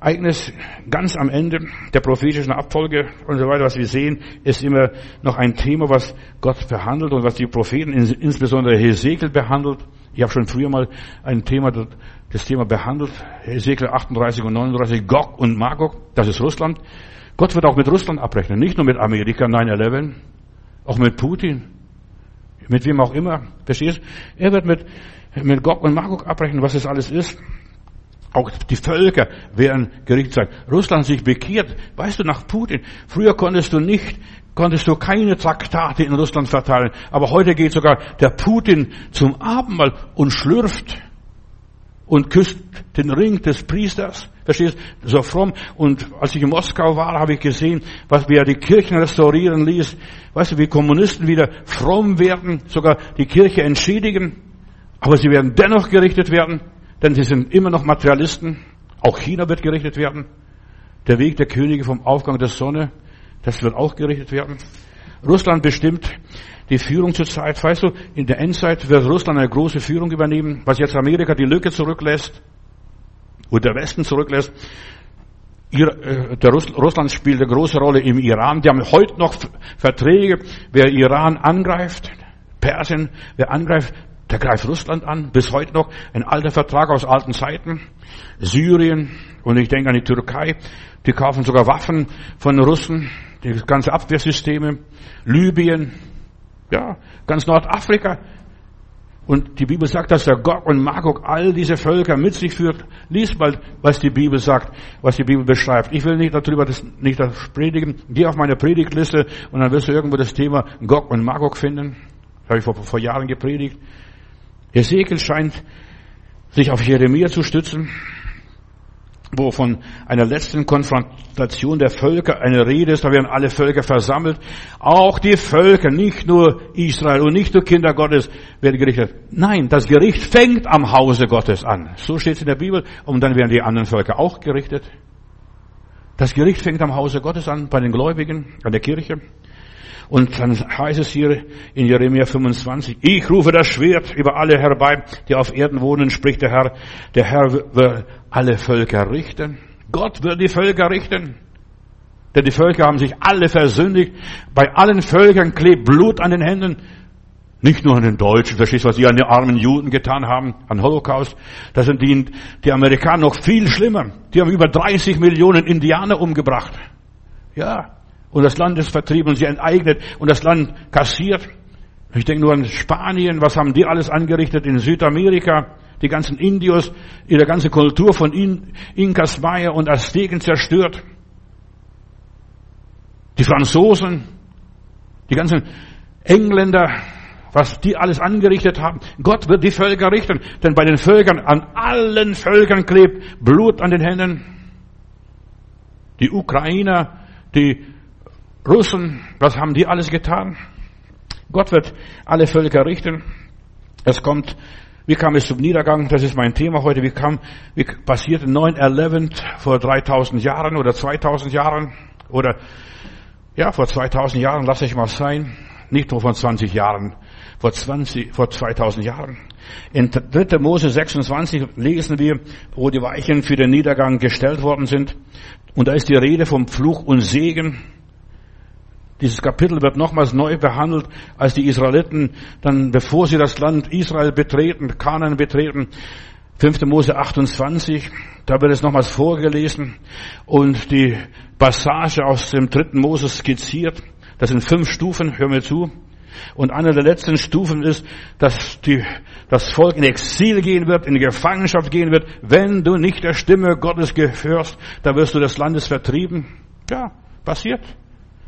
Ereignis ganz am Ende der prophetischen Abfolge und so weiter, was wir sehen, ist immer noch ein Thema, was Gott behandelt und was die Propheten, insbesondere Hesekiel, behandelt. Ich habe schon früher mal ein Thema, das Thema behandelt, Hesekiel 38 und 39, Gog und Magog, das ist Russland. Gott wird auch mit Russland abrechnen, nicht nur mit Amerika 9-11, auch mit Putin, mit wem auch immer. Verstehst? Er wird mit, mit Gog und Magog abrechnen, was es alles ist. Auch die Völker werden gerichtet sein. Russland sich bekehrt. Weißt du, nach Putin. Früher konntest du nicht, konntest du keine Traktate in Russland verteilen. Aber heute geht sogar der Putin zum Abendmahl und schlürft und küsst den Ring des Priesters. Verstehst? du? So fromm. Und als ich in Moskau war, habe ich gesehen, was wir die Kirchen restaurieren ließ. Weißt du, wie Kommunisten wieder fromm werden, sogar die Kirche entschädigen. Aber sie werden dennoch gerichtet werden. Denn sie sind immer noch Materialisten. Auch China wird gerichtet werden. Der Weg der Könige vom Aufgang der Sonne, das wird auch gerichtet werden. Russland bestimmt die Führung zur Zeit. Weißt du, in der Endzeit wird Russland eine große Führung übernehmen, was jetzt Amerika die Lücke zurücklässt und der Westen zurücklässt. Äh, der Russland spielt eine große Rolle im Iran. Die haben heute noch Verträge, wer Iran angreift, Persien, wer angreift, der greift Russland an, bis heute noch. Ein alter Vertrag aus alten Zeiten. Syrien und ich denke an die Türkei. Die kaufen sogar Waffen von Russen, die ganze Abwehrsysteme. Libyen, ja, ganz Nordafrika. Und die Bibel sagt, dass der Gog und Magog all diese Völker mit sich führt. Lies mal, was die Bibel sagt, was die Bibel beschreibt. Ich will nicht darüber das, nicht das predigen. Geh auf meine Predigtliste und dann wirst du irgendwo das Thema Gog und Magog finden. Das habe ich vor, vor Jahren gepredigt. Ezekiel scheint sich auf Jeremia zu stützen, wo von einer letzten Konfrontation der Völker eine Rede ist, da werden alle Völker versammelt. Auch die Völker, nicht nur Israel und nicht nur Kinder Gottes werden gerichtet. Nein, das Gericht fängt am Hause Gottes an. So steht es in der Bibel. Und dann werden die anderen Völker auch gerichtet. Das Gericht fängt am Hause Gottes an, bei den Gläubigen, an der Kirche. Und dann heißt es hier in Jeremia 25, ich rufe das Schwert über alle herbei, die auf Erden wohnen, spricht der Herr. Der Herr wird alle Völker richten. Gott wird die Völker richten. Denn die Völker haben sich alle versündigt. Bei allen Völkern klebt Blut an den Händen. Nicht nur an den Deutschen, verstehst du, was die an den armen Juden getan haben, an Holocaust. Das sind die, die Amerikaner noch viel schlimmer. Die haben über 30 Millionen Indianer umgebracht. Ja, und das Land ist vertrieben sie enteignet und das Land kassiert. Ich denke nur an Spanien, was haben die alles angerichtet in Südamerika? Die ganzen Indios, ihre ganze Kultur von In Inkas, Maya und Azteken zerstört. Die Franzosen, die ganzen Engländer, was die alles angerichtet haben. Gott wird die Völker richten, denn bei den Völkern, an allen Völkern klebt Blut an den Händen. Die Ukrainer, die Russen, was haben die alles getan? Gott wird alle Völker richten. Es kommt, wie kam es zum Niedergang? Das ist mein Thema heute. Wie kam, wie passierte 9-11 vor 3000 Jahren oder 2000 Jahren? Oder, ja, vor 2000 Jahren, lasse ich mal sein. Nicht nur vor 20 Jahren. Vor 20, vor 2000 Jahren. In 3. Mose 26 lesen wir, wo die Weichen für den Niedergang gestellt worden sind. Und da ist die Rede vom Fluch und Segen Dieses Kapitel wird nochmals neu behandelt, als die Israeliten dann, bevor sie das Land Israel betreten, Kanan betreten, 5. Mose 28, da wird es nochmals vorgelesen und die Passage aus dem dritten Mose skizziert. Das sind fünf Stufen, hör mir zu. Und eine der letzten Stufen ist, dass die, das Volk in Exil gehen wird, in Gefangenschaft gehen wird. Wenn du nicht der Stimme Gottes gehörst, dann wirst du des Landes vertrieben. Ja, passiert.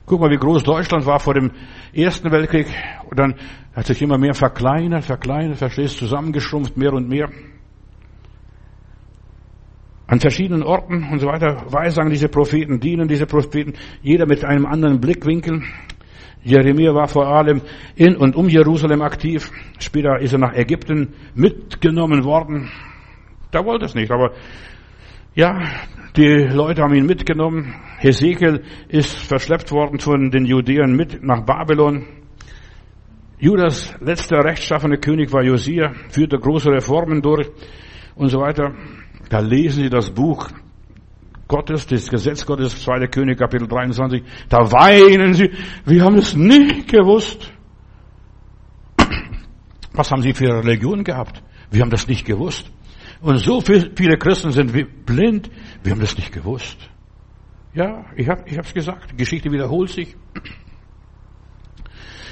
Guck mal, wie groß Deutschland war vor dem Ersten Weltkrieg. Und dann hat sich immer mehr verkleinert, verkleinert, verstehst, zusammengeschrumpft, mehr und mehr an verschiedenen Orten und so weiter weissagen diese Propheten, dienen diese Propheten, jeder mit einem anderen Blickwinkel. Jeremia war vor allem in und um Jerusalem aktiv. Später ist er nach Ägypten mitgenommen worden. Da wollte es nicht, aber ja, die Leute haben ihn mitgenommen. Hesekiel ist verschleppt worden von den Judäern mit nach Babylon. Judas letzter rechtschaffene König war Josia, führte große Reformen durch und so weiter. Da lesen Sie das Buch Gottes, das Gesetz Gottes, 2. König, Kapitel 23. Da weinen Sie. Wir haben es nicht gewusst. Was haben Sie für Religion gehabt? Wir haben das nicht gewusst. Und so viele Christen sind blind. Wir haben das nicht gewusst. Ja, ich habe ich hab's gesagt. Die Geschichte wiederholt sich.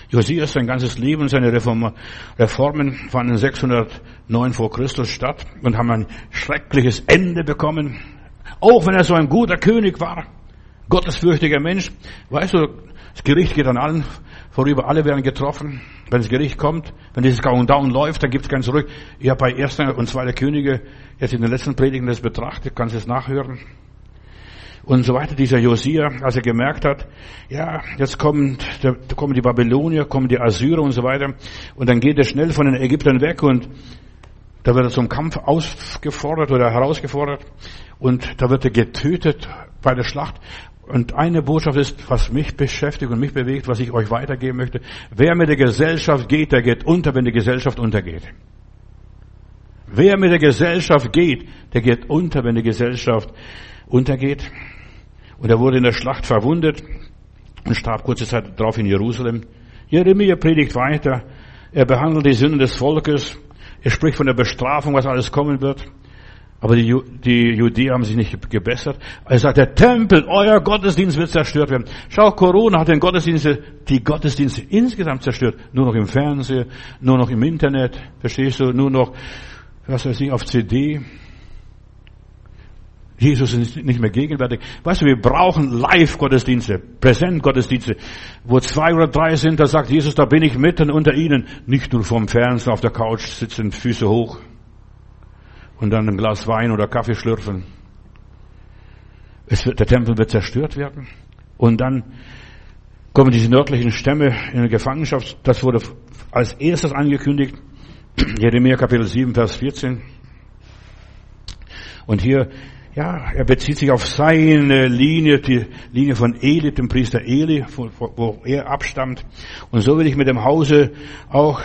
Josias, sein ganzes Leben, seine Reformen fanden 609 vor Christus statt und haben ein schreckliches Ende bekommen. Auch wenn er so ein guter König war, gottesfürchtiger Mensch. Weißt du, das Gericht geht an allen vorüber, alle werden getroffen. Wenn das Gericht kommt, wenn dieses Countdown läuft, dann gibt es kein Zurück. Ich habe bei erster und zweiter Könige jetzt in den letzten Predigen das betrachtet, kannst es nachhören und so weiter. Dieser Josia, als er gemerkt hat, ja, jetzt kommt, da kommen die Babylonier, kommen die Assyrer und so weiter. Und dann geht er schnell von den Ägyptern weg und da wird er zum Kampf ausgefordert oder herausgefordert und da wird er getötet bei der Schlacht. Und eine Botschaft ist, was mich beschäftigt und mich bewegt, was ich euch weitergeben möchte. Wer mit der Gesellschaft geht, der geht unter, wenn die Gesellschaft untergeht. Wer mit der Gesellschaft geht, der geht unter, wenn die Gesellschaft untergeht. Und er wurde in der Schlacht verwundet und starb kurze Zeit darauf in Jerusalem. Jeremia predigt weiter. Er behandelt die Sünden des Volkes. Er spricht von der Bestrafung, was alles kommen wird. Aber die, die Judäer haben sich nicht gebessert. Er sagt, der Tempel, euer Gottesdienst wird zerstört werden. Schau, Corona hat den Gottesdienst, die Gottesdienste insgesamt zerstört. Nur noch im Fernsehen, nur noch im Internet, verstehst du, nur noch, was weiß ich, auf CD. Jesus ist nicht mehr gegenwärtig. Weißt du, wir brauchen Live-Gottesdienste, Präsent-Gottesdienste, wo zwei oder drei sind, da sagt Jesus, da bin ich mitten unter ihnen. Nicht nur vom Fernsehen auf der Couch sitzen, Füße hoch und dann ein Glas Wein oder Kaffee schlürfen. Wird, der Tempel wird zerstört werden. Und dann kommen diese nördlichen Stämme in Gefangenschaft. Das wurde als erstes angekündigt. Jeremia Kapitel 7, Vers 14. Und hier ja, er bezieht sich auf seine Linie, die Linie von Eli, dem Priester Eli, wo er abstammt. Und so will ich mit dem Hause auch,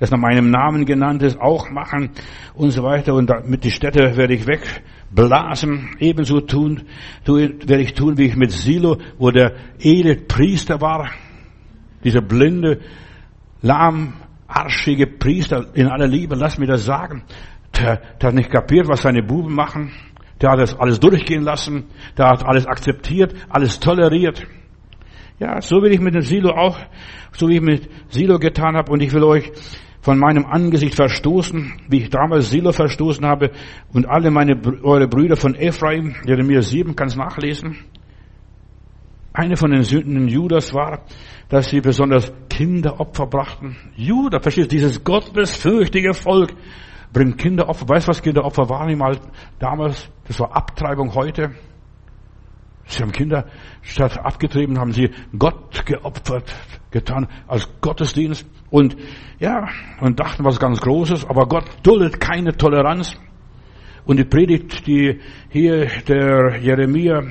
das nach meinem Namen genannt ist, auch machen und so weiter. Und mit die Städte werde ich wegblasen. Ebenso tun, werde ich tun, wie ich mit Silo, wo der Eli Priester war. Dieser blinde, lahmarschige Priester in aller Liebe, lass mir das sagen. Der, der hat nicht kapiert, was seine Buben machen. Der hat das alles durchgehen lassen. Der hat alles akzeptiert, alles toleriert. Ja, so will ich mit dem Silo auch, so wie ich mit Silo getan habe. Und ich will euch von meinem Angesicht verstoßen, wie ich damals Silo verstoßen habe. Und alle meine, eure Brüder von Ephraim, Jeremia 7, kannst nachlesen. Eine von den Sünden Judas war, dass sie besonders Kinderopfer brachten. Judas, verstehst du, dieses gottesfürchtige Volk, bringt Kinderopfer. Weißt du, was Kinderopfer waren mal damals? Das war Abtreibung heute. Sie haben Kinder statt abgetrieben, haben sie Gott geopfert, getan, als Gottesdienst. Und, ja, und dachten was ganz Großes, aber Gott duldet keine Toleranz. Und die Predigt, die hier der Jeremia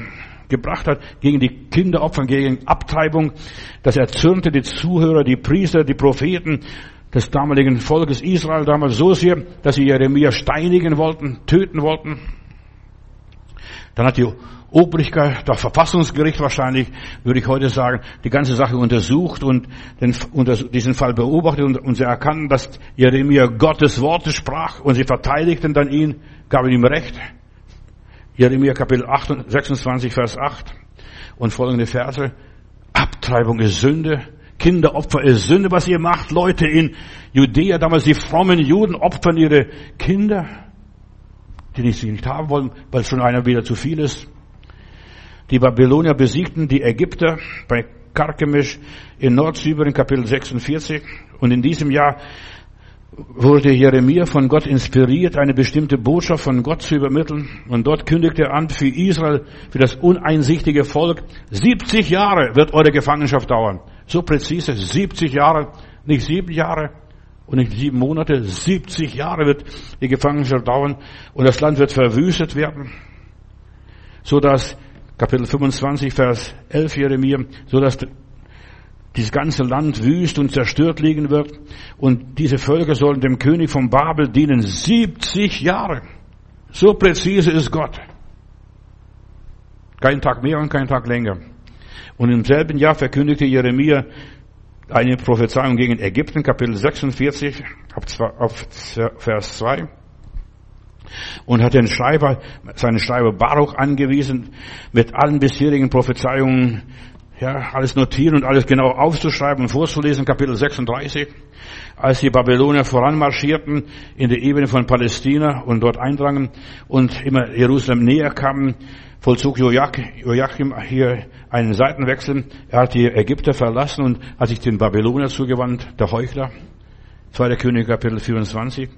gebracht hat gegen die Kinderopfer, gegen Abtreibung, das erzürnte die Zuhörer, die Priester, die Propheten, des damaligen Volkes Israel damals so sehr, dass sie Jeremia steinigen wollten, töten wollten. Dann hat die Obrigkeit, das Verfassungsgericht wahrscheinlich, würde ich heute sagen, die ganze Sache untersucht und den, diesen Fall beobachtet und, und sie erkannten, dass Jeremia Gottes Worte sprach und sie verteidigten dann ihn, gaben ihm Recht. Jeremia Kapitel 8, 26, Vers 8 und folgende Verse. Abtreibung ist Sünde. Kinderopfer ist Sünde, was ihr macht, Leute in Judäa, damals die frommen Juden opfern ihre Kinder, die sie nicht haben wollen, weil schon einer wieder zu viel ist. Die Babylonier besiegten die Ägypter bei Karkemisch in Nordsyrien, Kapitel 46. Und in diesem Jahr wurde Jeremia von Gott inspiriert, eine bestimmte Botschaft von Gott zu übermitteln. Und dort kündigte er an für Israel, für das uneinsichtige Volk, 70 Jahre wird eure Gefangenschaft dauern. So präzise, 70 Jahre, nicht sieben Jahre und nicht sieben Monate, 70 Jahre wird die Gefangenschaft dauern und das Land wird verwüstet werden, so dass Kapitel 25, Vers 11 Jeremia, so dass dieses ganze Land wüst und zerstört liegen wird. Und diese Völker sollen dem König von Babel dienen 70 Jahre. So präzise ist Gott. Kein Tag mehr und kein Tag länger. Und im selben Jahr verkündigte Jeremia eine Prophezeiung gegen Ägypten, Kapitel 46, auf Vers 2 und hat den Schreiber, seinen Schreiber Baruch angewiesen, mit allen bisherigen Prophezeiungen, ja, alles notieren und alles genau aufzuschreiben und vorzulesen, Kapitel 36. Als die Babylonier voranmarschierten in die Ebene von Palästina und dort eindrangen und immer Jerusalem näher kamen, vollzog Joachim hier einen Seitenwechsel. Er hat die Ägypter verlassen und hat sich den Babylonier zugewandt, der Heuchler. Zweiter König Kapitel 24.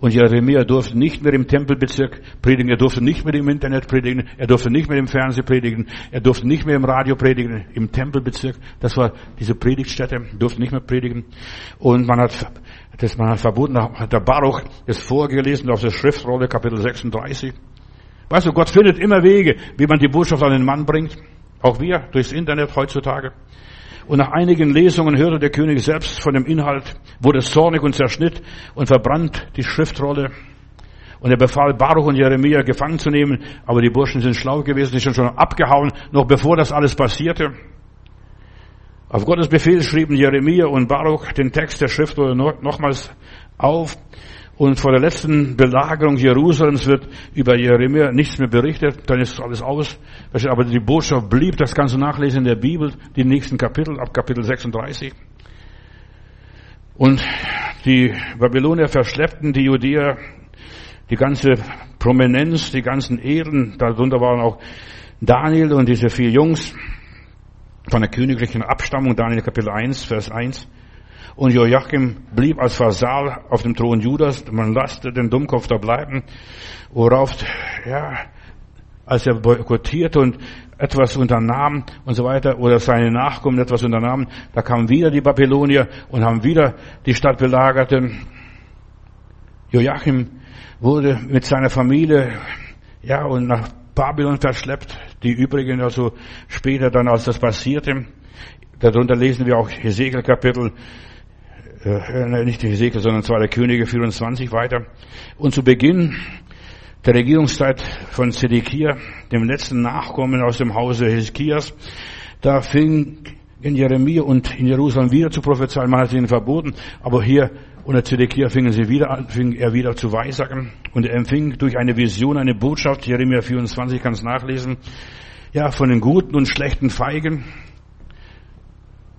Und Jeremia durfte nicht mehr im Tempelbezirk predigen, er durfte nicht mehr im Internet predigen, er durfte nicht mehr im Fernsehen predigen, er durfte nicht mehr im Radio predigen, im Tempelbezirk. Das war diese Predigtstätte, durfte nicht mehr predigen. Und man hat, das man hat verboten, hat der Baruch es vorgelesen auf der Schriftrolle, Kapitel 36. Weißt du, Gott findet immer Wege, wie man die Botschaft an den Mann bringt. Auch wir, durchs Internet heutzutage. Und nach einigen Lesungen hörte der König selbst von dem Inhalt, wurde zornig und zerschnitt und verbrannt die Schriftrolle. Und er befahl Baruch und Jeremia gefangen zu nehmen, aber die Burschen sind schlau gewesen, die sind schon abgehauen, noch bevor das alles passierte. Auf Gottes Befehl schrieben Jeremia und Baruch den Text der Schriftrolle nochmals auf und vor der letzten Belagerung Jerusalems wird über Jeremia nichts mehr berichtet, dann ist alles aus. Aber die Botschaft blieb, das kannst du nachlesen in der Bibel, die nächsten Kapitel, ab Kapitel 36. Und die Babylonier verschleppten die Judäer, die ganze Prominenz, die ganzen Ehren, darunter waren auch Daniel und diese vier Jungs von der königlichen Abstammung, Daniel Kapitel 1, Vers 1. Und Joachim blieb als Vasal auf dem Thron Judas. Man lasste den Dummkopf da bleiben. Worauf, ja, als er boykottierte und etwas unternahm und so weiter, oder seine Nachkommen etwas unternahmen, da kamen wieder die Babylonier und haben wieder die Stadt belagert. Joachim wurde mit seiner Familie, ja, und nach Babylon verschleppt. Die übrigen also später dann, als das passierte. Darunter lesen wir auch Hesekiel Kapitel äh, nicht die Hesekiel, sondern zwar der Könige 24 weiter. Und zu Beginn der Regierungszeit von Zedekia, dem letzten Nachkommen aus dem Hause Hesekias, da fing in Jeremia und in Jerusalem wieder zu prophezeien. Man hat ihnen verboten, aber hier unter Zedekia fingen sie wieder an, fing er wieder zu weissagen und er empfing durch eine Vision eine Botschaft. Jeremia 24 kann es nachlesen. Ja, von den guten und schlechten Feigen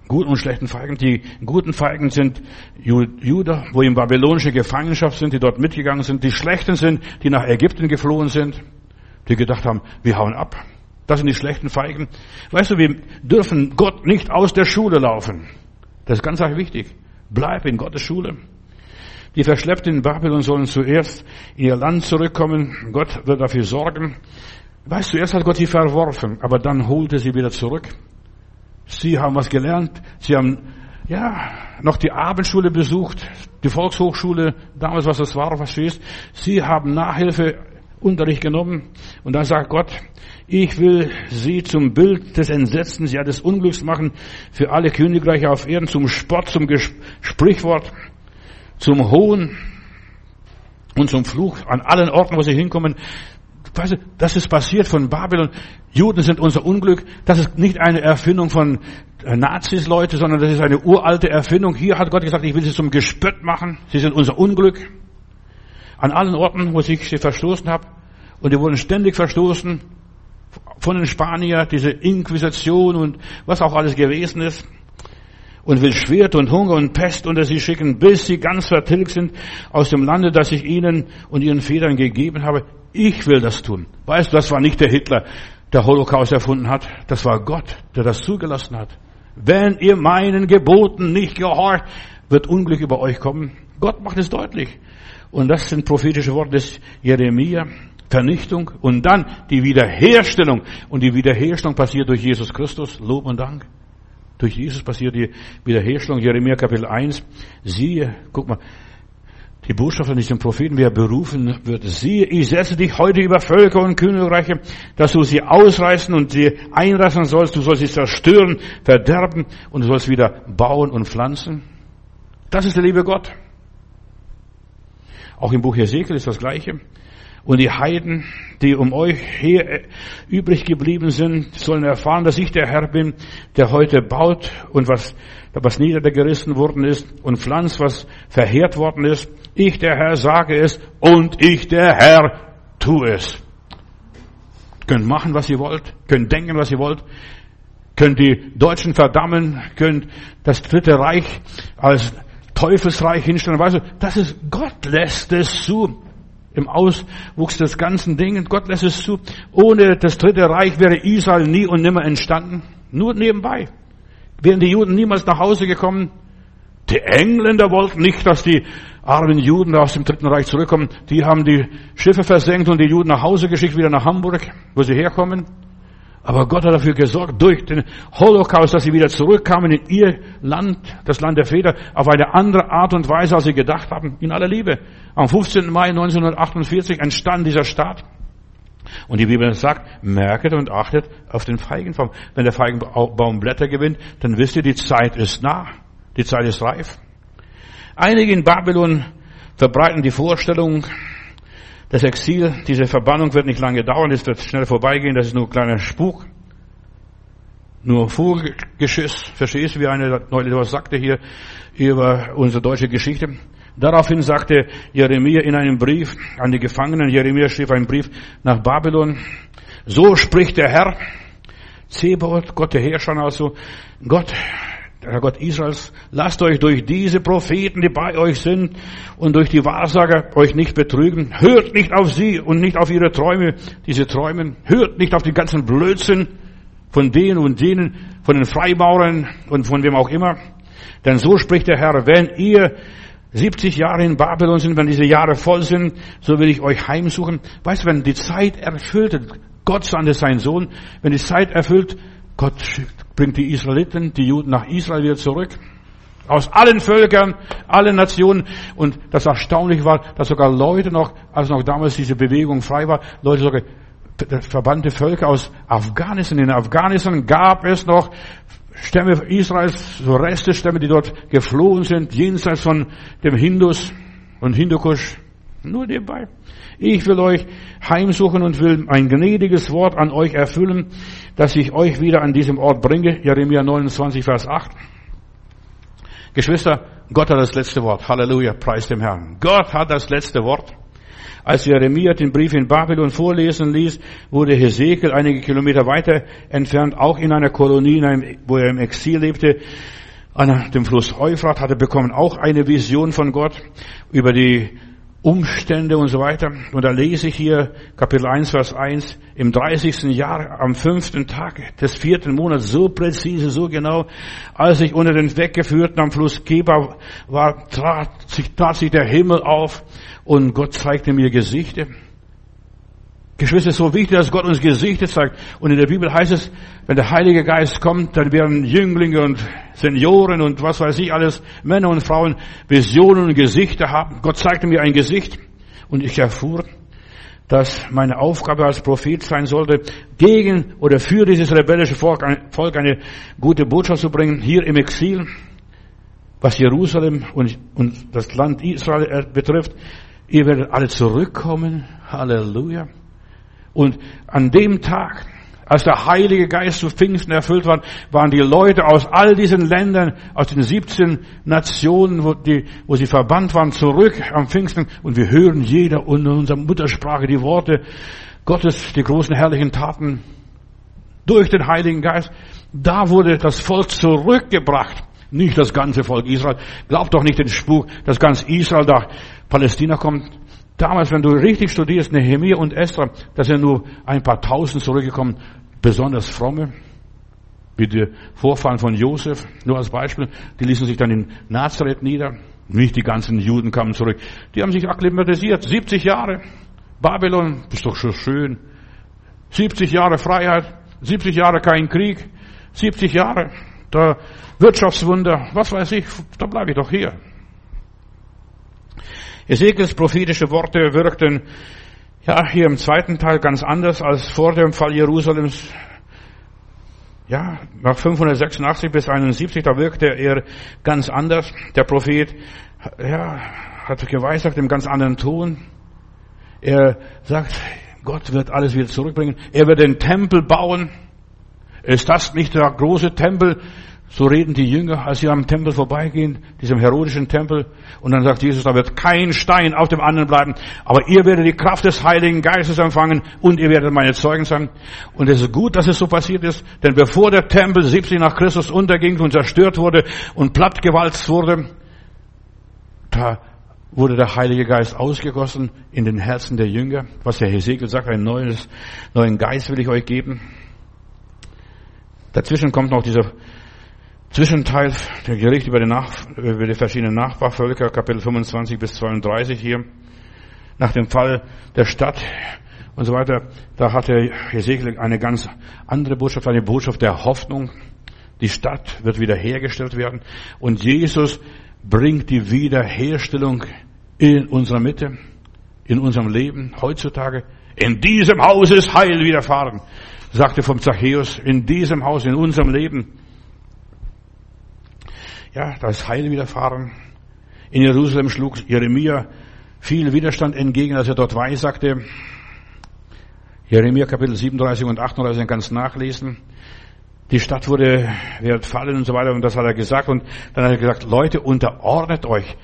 guten und schlechten Feigen. Die guten Feigen sind Juda, wo in babylonische Gefangenschaft sind, die dort mitgegangen sind. Die schlechten sind, die nach Ägypten geflohen sind, die gedacht haben, wir hauen ab. Das sind die schlechten Feigen. Weißt du, wir dürfen Gott nicht aus der Schule laufen. Das ist ganz wichtig. Bleib in Gottes Schule. Die Verschleppten in Babylon sollen zuerst in ihr Land zurückkommen. Gott wird dafür sorgen. Weißt du, erst hat Gott sie verworfen, aber dann holte sie wieder zurück. Sie haben was gelernt. Sie haben, ja, noch die Abendschule besucht, die Volkshochschule, damals was das war, verstehst. Sie haben Nachhilfeunterricht genommen. Und dann sagt Gott, ich will sie zum Bild des Entsetzens, ja des Unglücks machen, für alle Königreiche auf Erden, zum Spott, zum Sprichwort, zum Hohn und zum Fluch an allen Orten, wo sie hinkommen. Weißt du, das ist passiert von Babylon. Juden sind unser Unglück. Das ist nicht eine Erfindung von äh, Nazis, Leute, sondern das ist eine uralte Erfindung. Hier hat Gott gesagt, ich will sie zum Gespött machen. Sie sind unser Unglück. An allen Orten, wo ich sie verstoßen habe. Und die wurden ständig verstoßen von den Spaniern, diese Inquisition und was auch alles gewesen ist. Und will Schwert und Hunger und Pest unter sie schicken, bis sie ganz vertilgt sind aus dem Lande, das ich ihnen und ihren Vätern gegeben habe. Ich will das tun. Weißt du, das war nicht der Hitler, der Holocaust erfunden hat. Das war Gott, der das zugelassen hat. Wenn ihr meinen Geboten nicht gehorcht, wird Unglück über euch kommen. Gott macht es deutlich. Und das sind prophetische Worte des Jeremia. Vernichtung und dann die Wiederherstellung. Und die Wiederherstellung passiert durch Jesus Christus. Lob und Dank. Durch Jesus passiert die Wiederherstellung. Jeremia Kapitel 1. Siehe, guck mal, die Botschaft an diesen Propheten, wer berufen wird, siehe, ich setze dich heute über Völker und Königreiche, dass du sie ausreißen und sie einreißen sollst, du sollst sie zerstören, verderben und du sollst wieder bauen und pflanzen. Das ist der liebe Gott. Auch im Buch Hesekiel ist das Gleiche. Und die Heiden, die um euch her übrig geblieben sind, sollen erfahren, dass ich der Herr bin, der heute baut und was, was niedergerissen worden ist und pflanzt, was verheert worden ist. Ich, der Herr, sage es und ich, der Herr, tue es. Könnt machen, was ihr wollt, könnt denken, was ihr wollt, könnt die Deutschen verdammen, könnt das Dritte Reich als Teufelsreich hinstellen. Weißt du, das ist, Gott lässt es zu im Auswuchs des ganzen Dingen. Gott lässt es zu. Ohne das Dritte Reich wäre Israel nie und nimmer entstanden. Nur nebenbei. Wären die Juden niemals nach Hause gekommen. Die Engländer wollten nicht, dass die armen Juden aus dem Dritten Reich zurückkommen. Die haben die Schiffe versenkt und die Juden nach Hause geschickt, wieder nach Hamburg, wo sie herkommen. Aber Gott hat dafür gesorgt, durch den Holocaust, dass sie wieder zurückkamen in ihr Land, das Land der Väter, auf eine andere Art und Weise, als sie gedacht haben, in aller Liebe. Am 15. Mai 1948 entstand dieser Staat. Und die Bibel sagt, merket und achtet auf den Feigenbaum. Wenn der Feigenbaum Blätter gewinnt, dann wisst ihr, die Zeit ist nah. Die Zeit ist reif. Einige in Babylon verbreiten die Vorstellung, das Exil, diese Verbannung wird nicht lange dauern, es wird schnell vorbeigehen, das ist nur ein kleiner Spuk. Nur Vogelgeschiss, verstehst du, wie eine neulich was sagte hier über unsere deutsche Geschichte. Daraufhin sagte Jeremia in einem Brief an die Gefangenen, Jeremia schrieb einen Brief nach Babylon, so spricht der Herr, Zebot, Gott der Herrscher also, Gott, der Gott Israels, lasst euch durch diese Propheten, die bei euch sind, und durch die Wahrsager euch nicht betrügen. Hört nicht auf sie und nicht auf ihre Träume, diese träumen. Hört nicht auf den ganzen Blödsinn von denen und denen, von den Freimaurern und von wem auch immer. Denn so spricht der Herr, wenn ihr 70 Jahre in Babylon sind, wenn diese Jahre voll sind, so will ich euch heimsuchen. Weißt du, wenn die Zeit erfüllt, Gott sandte seinen Sohn, wenn die Zeit erfüllt, Gott bringt die Israeliten, die Juden nach Israel wieder zurück. Aus allen Völkern, allen Nationen. Und das Erstaunliche war, dass sogar Leute noch, als noch damals diese Bewegung frei war, Leute sogar verbannte Völker aus Afghanistan. In Afghanistan gab es noch Stämme Israels, so Restestämme, die dort geflohen sind, jenseits von dem Hindus und Hindukusch. Nur nebenbei. Ich will euch heimsuchen und will ein gnädiges Wort an euch erfüllen, dass ich euch wieder an diesem Ort bringe. Jeremia 29, Vers 8. Geschwister, Gott hat das letzte Wort. Halleluja, preis dem Herrn. Gott hat das letzte Wort. Als Jeremia den Brief in Babylon vorlesen ließ, wurde Hesekiel einige Kilometer weiter entfernt, auch in einer Kolonie, wo er im Exil lebte, an dem Fluss Euphrat, hatte bekommen auch eine Vision von Gott über die Umstände und so weiter. Und da lese ich hier Kapitel 1, Vers 1, im 30. Jahr, am fünften Tag des vierten Monats, so präzise, so genau, als ich unter den Weggeführten am Fluss Keba war, trat sich, tat sich der Himmel auf und Gott zeigte mir Gesichter. Geschwister, es ist so wichtig, dass Gott uns Gesichter zeigt. Und in der Bibel heißt es, wenn der Heilige Geist kommt, dann werden Jünglinge und Senioren und was weiß ich alles, Männer und Frauen Visionen und Gesichter haben. Gott zeigte mir ein Gesicht und ich erfuhr, dass meine Aufgabe als Prophet sein sollte, gegen oder für dieses rebellische Volk eine gute Botschaft zu bringen, hier im Exil, was Jerusalem und, und das Land Israel betrifft. Ihr werdet alle zurückkommen. Halleluja. Und an dem Tag, als der Heilige Geist zu Pfingsten erfüllt war, waren die Leute aus all diesen Ländern, aus den 17 Nationen, wo, die, wo sie verbannt waren, zurück am Pfingsten. Und wir hören jeder in unserer Muttersprache die Worte Gottes, die großen herrlichen Taten durch den Heiligen Geist. Da wurde das Volk zurückgebracht. Nicht das ganze Volk Israel. Glaubt doch nicht den Spuk, dass ganz Israel nach Palästina kommt. Damals, wenn du richtig studierst, Nehemiah und Esther, da sind nur ein paar Tausend zurückgekommen besonders fromme, wie die Vorfahren von Josef, nur als Beispiel, die ließen sich dann in Nazareth nieder. Nicht die ganzen Juden kamen zurück. Die haben sich akklimatisiert. 70 Jahre. Babylon, ist doch schon schön. 70 Jahre Freiheit. 70 Jahre kein Krieg. 70 Jahre der Wirtschaftswunder. Was weiß ich, da bleibe ich doch hier. Ezekiels prophetische Worte wirkten ja, hier im zweiten Teil ganz anders als vor dem Fall Jerusalems. Ja, nach 586 bis 71, da wirkte er ganz anders. Der Prophet, ja, hat geweissagt im ganz anderen Ton. Er sagt, Gott wird alles wieder zurückbringen. Er wird den Tempel bauen. Ist das nicht der große Tempel, so reden die Jünger, als sie am Tempel vorbeigehen, diesem herodischen Tempel. Und dann sagt Jesus, da wird kein Stein auf dem anderen bleiben. Aber ihr werdet die Kraft des Heiligen Geistes empfangen und ihr werdet meine Zeugen sein. Und es ist gut, dass es so passiert ist. Denn bevor der Tempel 70 nach Christus unterging und zerstört wurde und plattgewalzt wurde, da wurde der Heilige Geist ausgegossen in den Herzen der Jünger. Was der Hesekiel sagt, einen neuen, neuen Geist will ich euch geben. Dazwischen kommt noch dieser Zwischenteil, der Gericht über die, Nach über die verschiedenen Nachbarvölker, Kapitel 25 bis 32 hier. Nach dem Fall der Stadt und so weiter, da hatte Hesekiel eine ganz andere Botschaft, eine Botschaft der Hoffnung. Die Stadt wird wiederhergestellt werden und Jesus bringt die Wiederherstellung in unserer Mitte, in unserem Leben heutzutage. In diesem Haus ist Heil widerfahren, sagte vom Zachäus, in diesem Haus, in unserem Leben. Ja, da ist Heil widerfahren. In Jerusalem schlug Jeremia viel Widerstand entgegen, als er dort weissagte. Jeremia Kapitel 37 und 38 ganz nachlesen. Die Stadt wurde, wird fallen und so weiter und das hat er gesagt und dann hat er gesagt, Leute, unterordnet euch.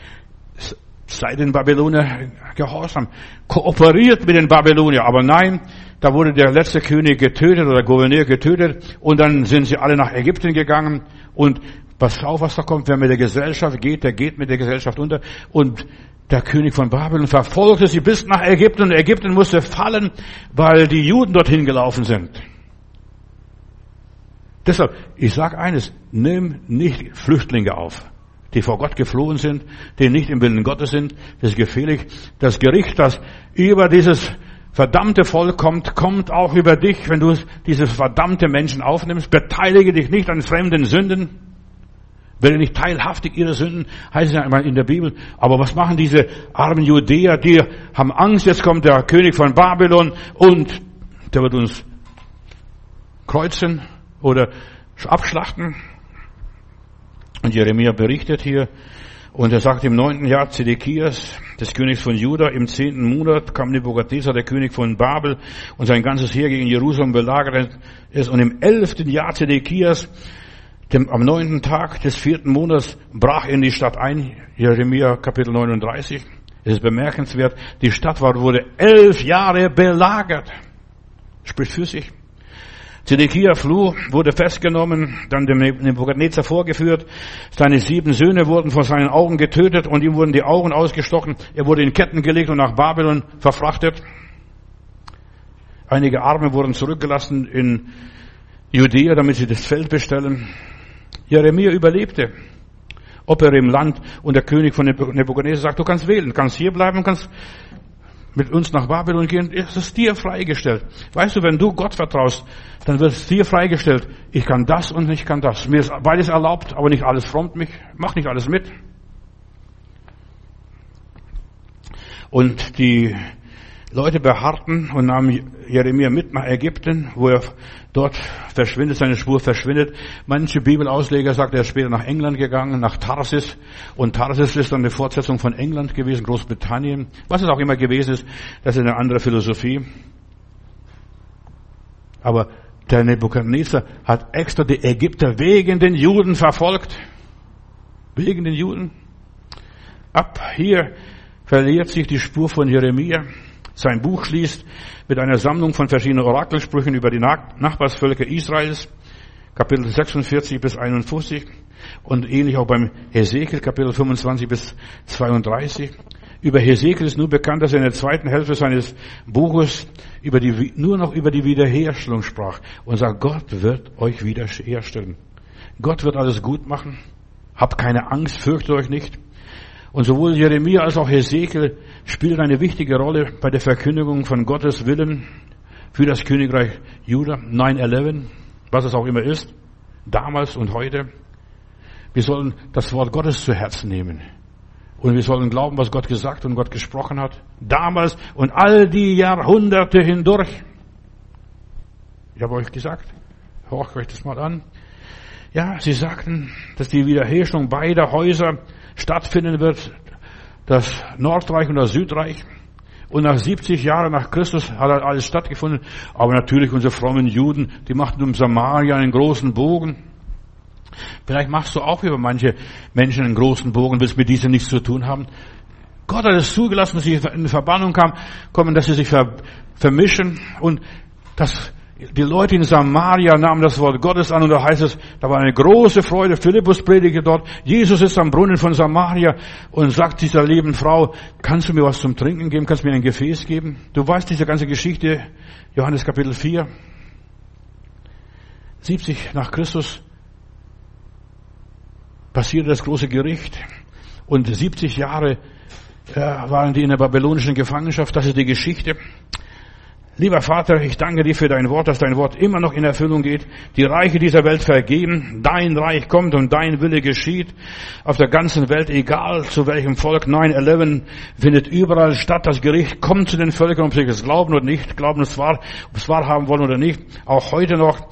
Seid den Babylonier gehorsam. Kooperiert mit den Babylonier. Aber nein, da wurde der letzte König getötet oder Gouverneur getötet und dann sind sie alle nach Ägypten gegangen und Pass auf, was da kommt. Wer mit der Gesellschaft geht, der geht mit der Gesellschaft unter. Und der König von Babylon verfolgte sie bis nach Ägypten und Ägypten musste fallen, weil die Juden dorthin gelaufen sind. Deshalb, ich sage eines, nimm nicht Flüchtlinge auf, die vor Gott geflohen sind, die nicht im Willen Gottes sind. Das ist gefährlich. Das Gericht, das über dieses verdammte Volk kommt, kommt auch über dich, wenn du diese verdammte Menschen aufnimmst. Beteilige dich nicht an fremden Sünden. Werde nicht teilhaftig ihrer Sünden, heißt es einmal in der Bibel. Aber was machen diese armen Judäer? Die haben Angst, jetzt kommt der König von Babylon und der wird uns kreuzen oder abschlachten. Und Jeremia berichtet hier, und er sagt, im neunten Jahr Zedekias, des Königs von Juda, im zehnten Monat kam Nebukadnezar, der König von Babel, und sein ganzes Heer gegen Jerusalem belagert ist. Und im elften Jahr Zedekias dem, am neunten Tag des vierten Monats brach in die Stadt ein, Jeremia Kapitel 39. Es ist bemerkenswert, die Stadt war, wurde elf Jahre belagert. Spricht für sich. Zedekia floh, wurde festgenommen, dann dem Nebukadnezar vorgeführt. Seine sieben Söhne wurden vor seinen Augen getötet und ihm wurden die Augen ausgestochen. Er wurde in Ketten gelegt und nach Babylon verfrachtet. Einige Arme wurden zurückgelassen in Judäa, damit sie das Feld bestellen. Jeremia überlebte. Ob er im Land und der König von Nebuchadnezzar sagt, du kannst wählen, kannst hier bleiben, kannst mit uns nach Babylon gehen, es ist dir freigestellt. Weißt du, wenn du Gott vertraust, dann wird es dir freigestellt. Ich kann das und ich kann das. Mir ist beides erlaubt, aber nicht alles frommt mich. Mach nicht alles mit. Und die Leute beharrten und nahmen Jeremia mit nach Ägypten, wo er dort verschwindet, seine Spur verschwindet. Manche Bibelausleger sagt, er ist später nach England gegangen, nach Tarsis. Und Tarsis ist dann eine Fortsetzung von England gewesen, Großbritannien. Was es auch immer gewesen ist, das ist eine andere Philosophie. Aber der Nebukadnezar hat extra die Ägypter wegen den Juden verfolgt. Wegen den Juden. Ab hier verliert sich die Spur von Jeremia. Sein Buch schließt mit einer Sammlung von verschiedenen Orakelsprüchen über die Nachbarsvölker Israels, Kapitel 46 bis 51 und ähnlich auch beim Hesekiel, Kapitel 25 bis 32. Über Hesekiel ist nur bekannt, dass er in der zweiten Hälfte seines Buches über die, nur noch über die Wiederherstellung sprach und sagt, Gott wird euch wiederherstellen. Gott wird alles gut machen. Habt keine Angst, fürchtet euch nicht. Und sowohl Jeremia als auch Hesekiel spielen eine wichtige Rolle bei der Verkündigung von Gottes Willen für das Königreich Juda, 9-11, was es auch immer ist, damals und heute. Wir sollen das Wort Gottes zu Herzen nehmen. Und wir sollen glauben, was Gott gesagt und Gott gesprochen hat. Damals und all die Jahrhunderte hindurch. Ich habe euch gesagt, hört euch das mal an. Ja, sie sagten, dass die Wiederherstellung beider Häuser stattfinden wird, das Nordreich und das Südreich. Und nach 70 Jahren nach Christus hat alles stattgefunden. Aber natürlich unsere frommen Juden, die machten um Samaria einen großen Bogen. Vielleicht machst du auch über manche Menschen einen großen Bogen, willst mit diesen nichts zu tun haben. Gott hat es zugelassen, dass sie in Verbannung kam, kommen, dass sie sich vermischen und das die Leute in Samaria nahmen das Wort Gottes an und da heißt es, da war eine große Freude. Philippus predigte dort. Jesus ist am Brunnen von Samaria und sagt dieser lieben Frau, kannst du mir was zum Trinken geben? Kannst du mir ein Gefäß geben? Du weißt diese ganze Geschichte, Johannes Kapitel 4. 70 nach Christus passierte das große Gericht und 70 Jahre äh, waren die in der babylonischen Gefangenschaft. Das ist die Geschichte. Lieber Vater, ich danke dir für dein Wort, dass dein Wort immer noch in Erfüllung geht. Die Reiche dieser Welt vergeben, dein Reich kommt und dein Wille geschieht. Auf der ganzen Welt, egal zu welchem Volk, 9-11 findet überall statt. Das Gericht kommt zu den Völkern, ob sie es glauben oder nicht, glauben es wahr, ob es wahr haben wollen oder nicht. Auch heute noch.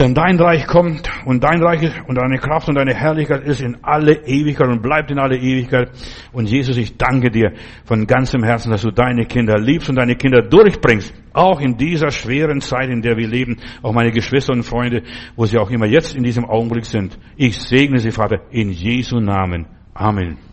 Denn dein Reich kommt und dein Reich und deine Kraft und deine Herrlichkeit ist in alle Ewigkeit und bleibt in alle Ewigkeit. Und Jesus, ich danke dir von ganzem Herzen, dass du deine Kinder liebst und deine Kinder durchbringst. Auch in dieser schweren Zeit, in der wir leben. Auch meine Geschwister und Freunde, wo sie auch immer jetzt in diesem Augenblick sind. Ich segne sie, Vater, in Jesu Namen. Amen.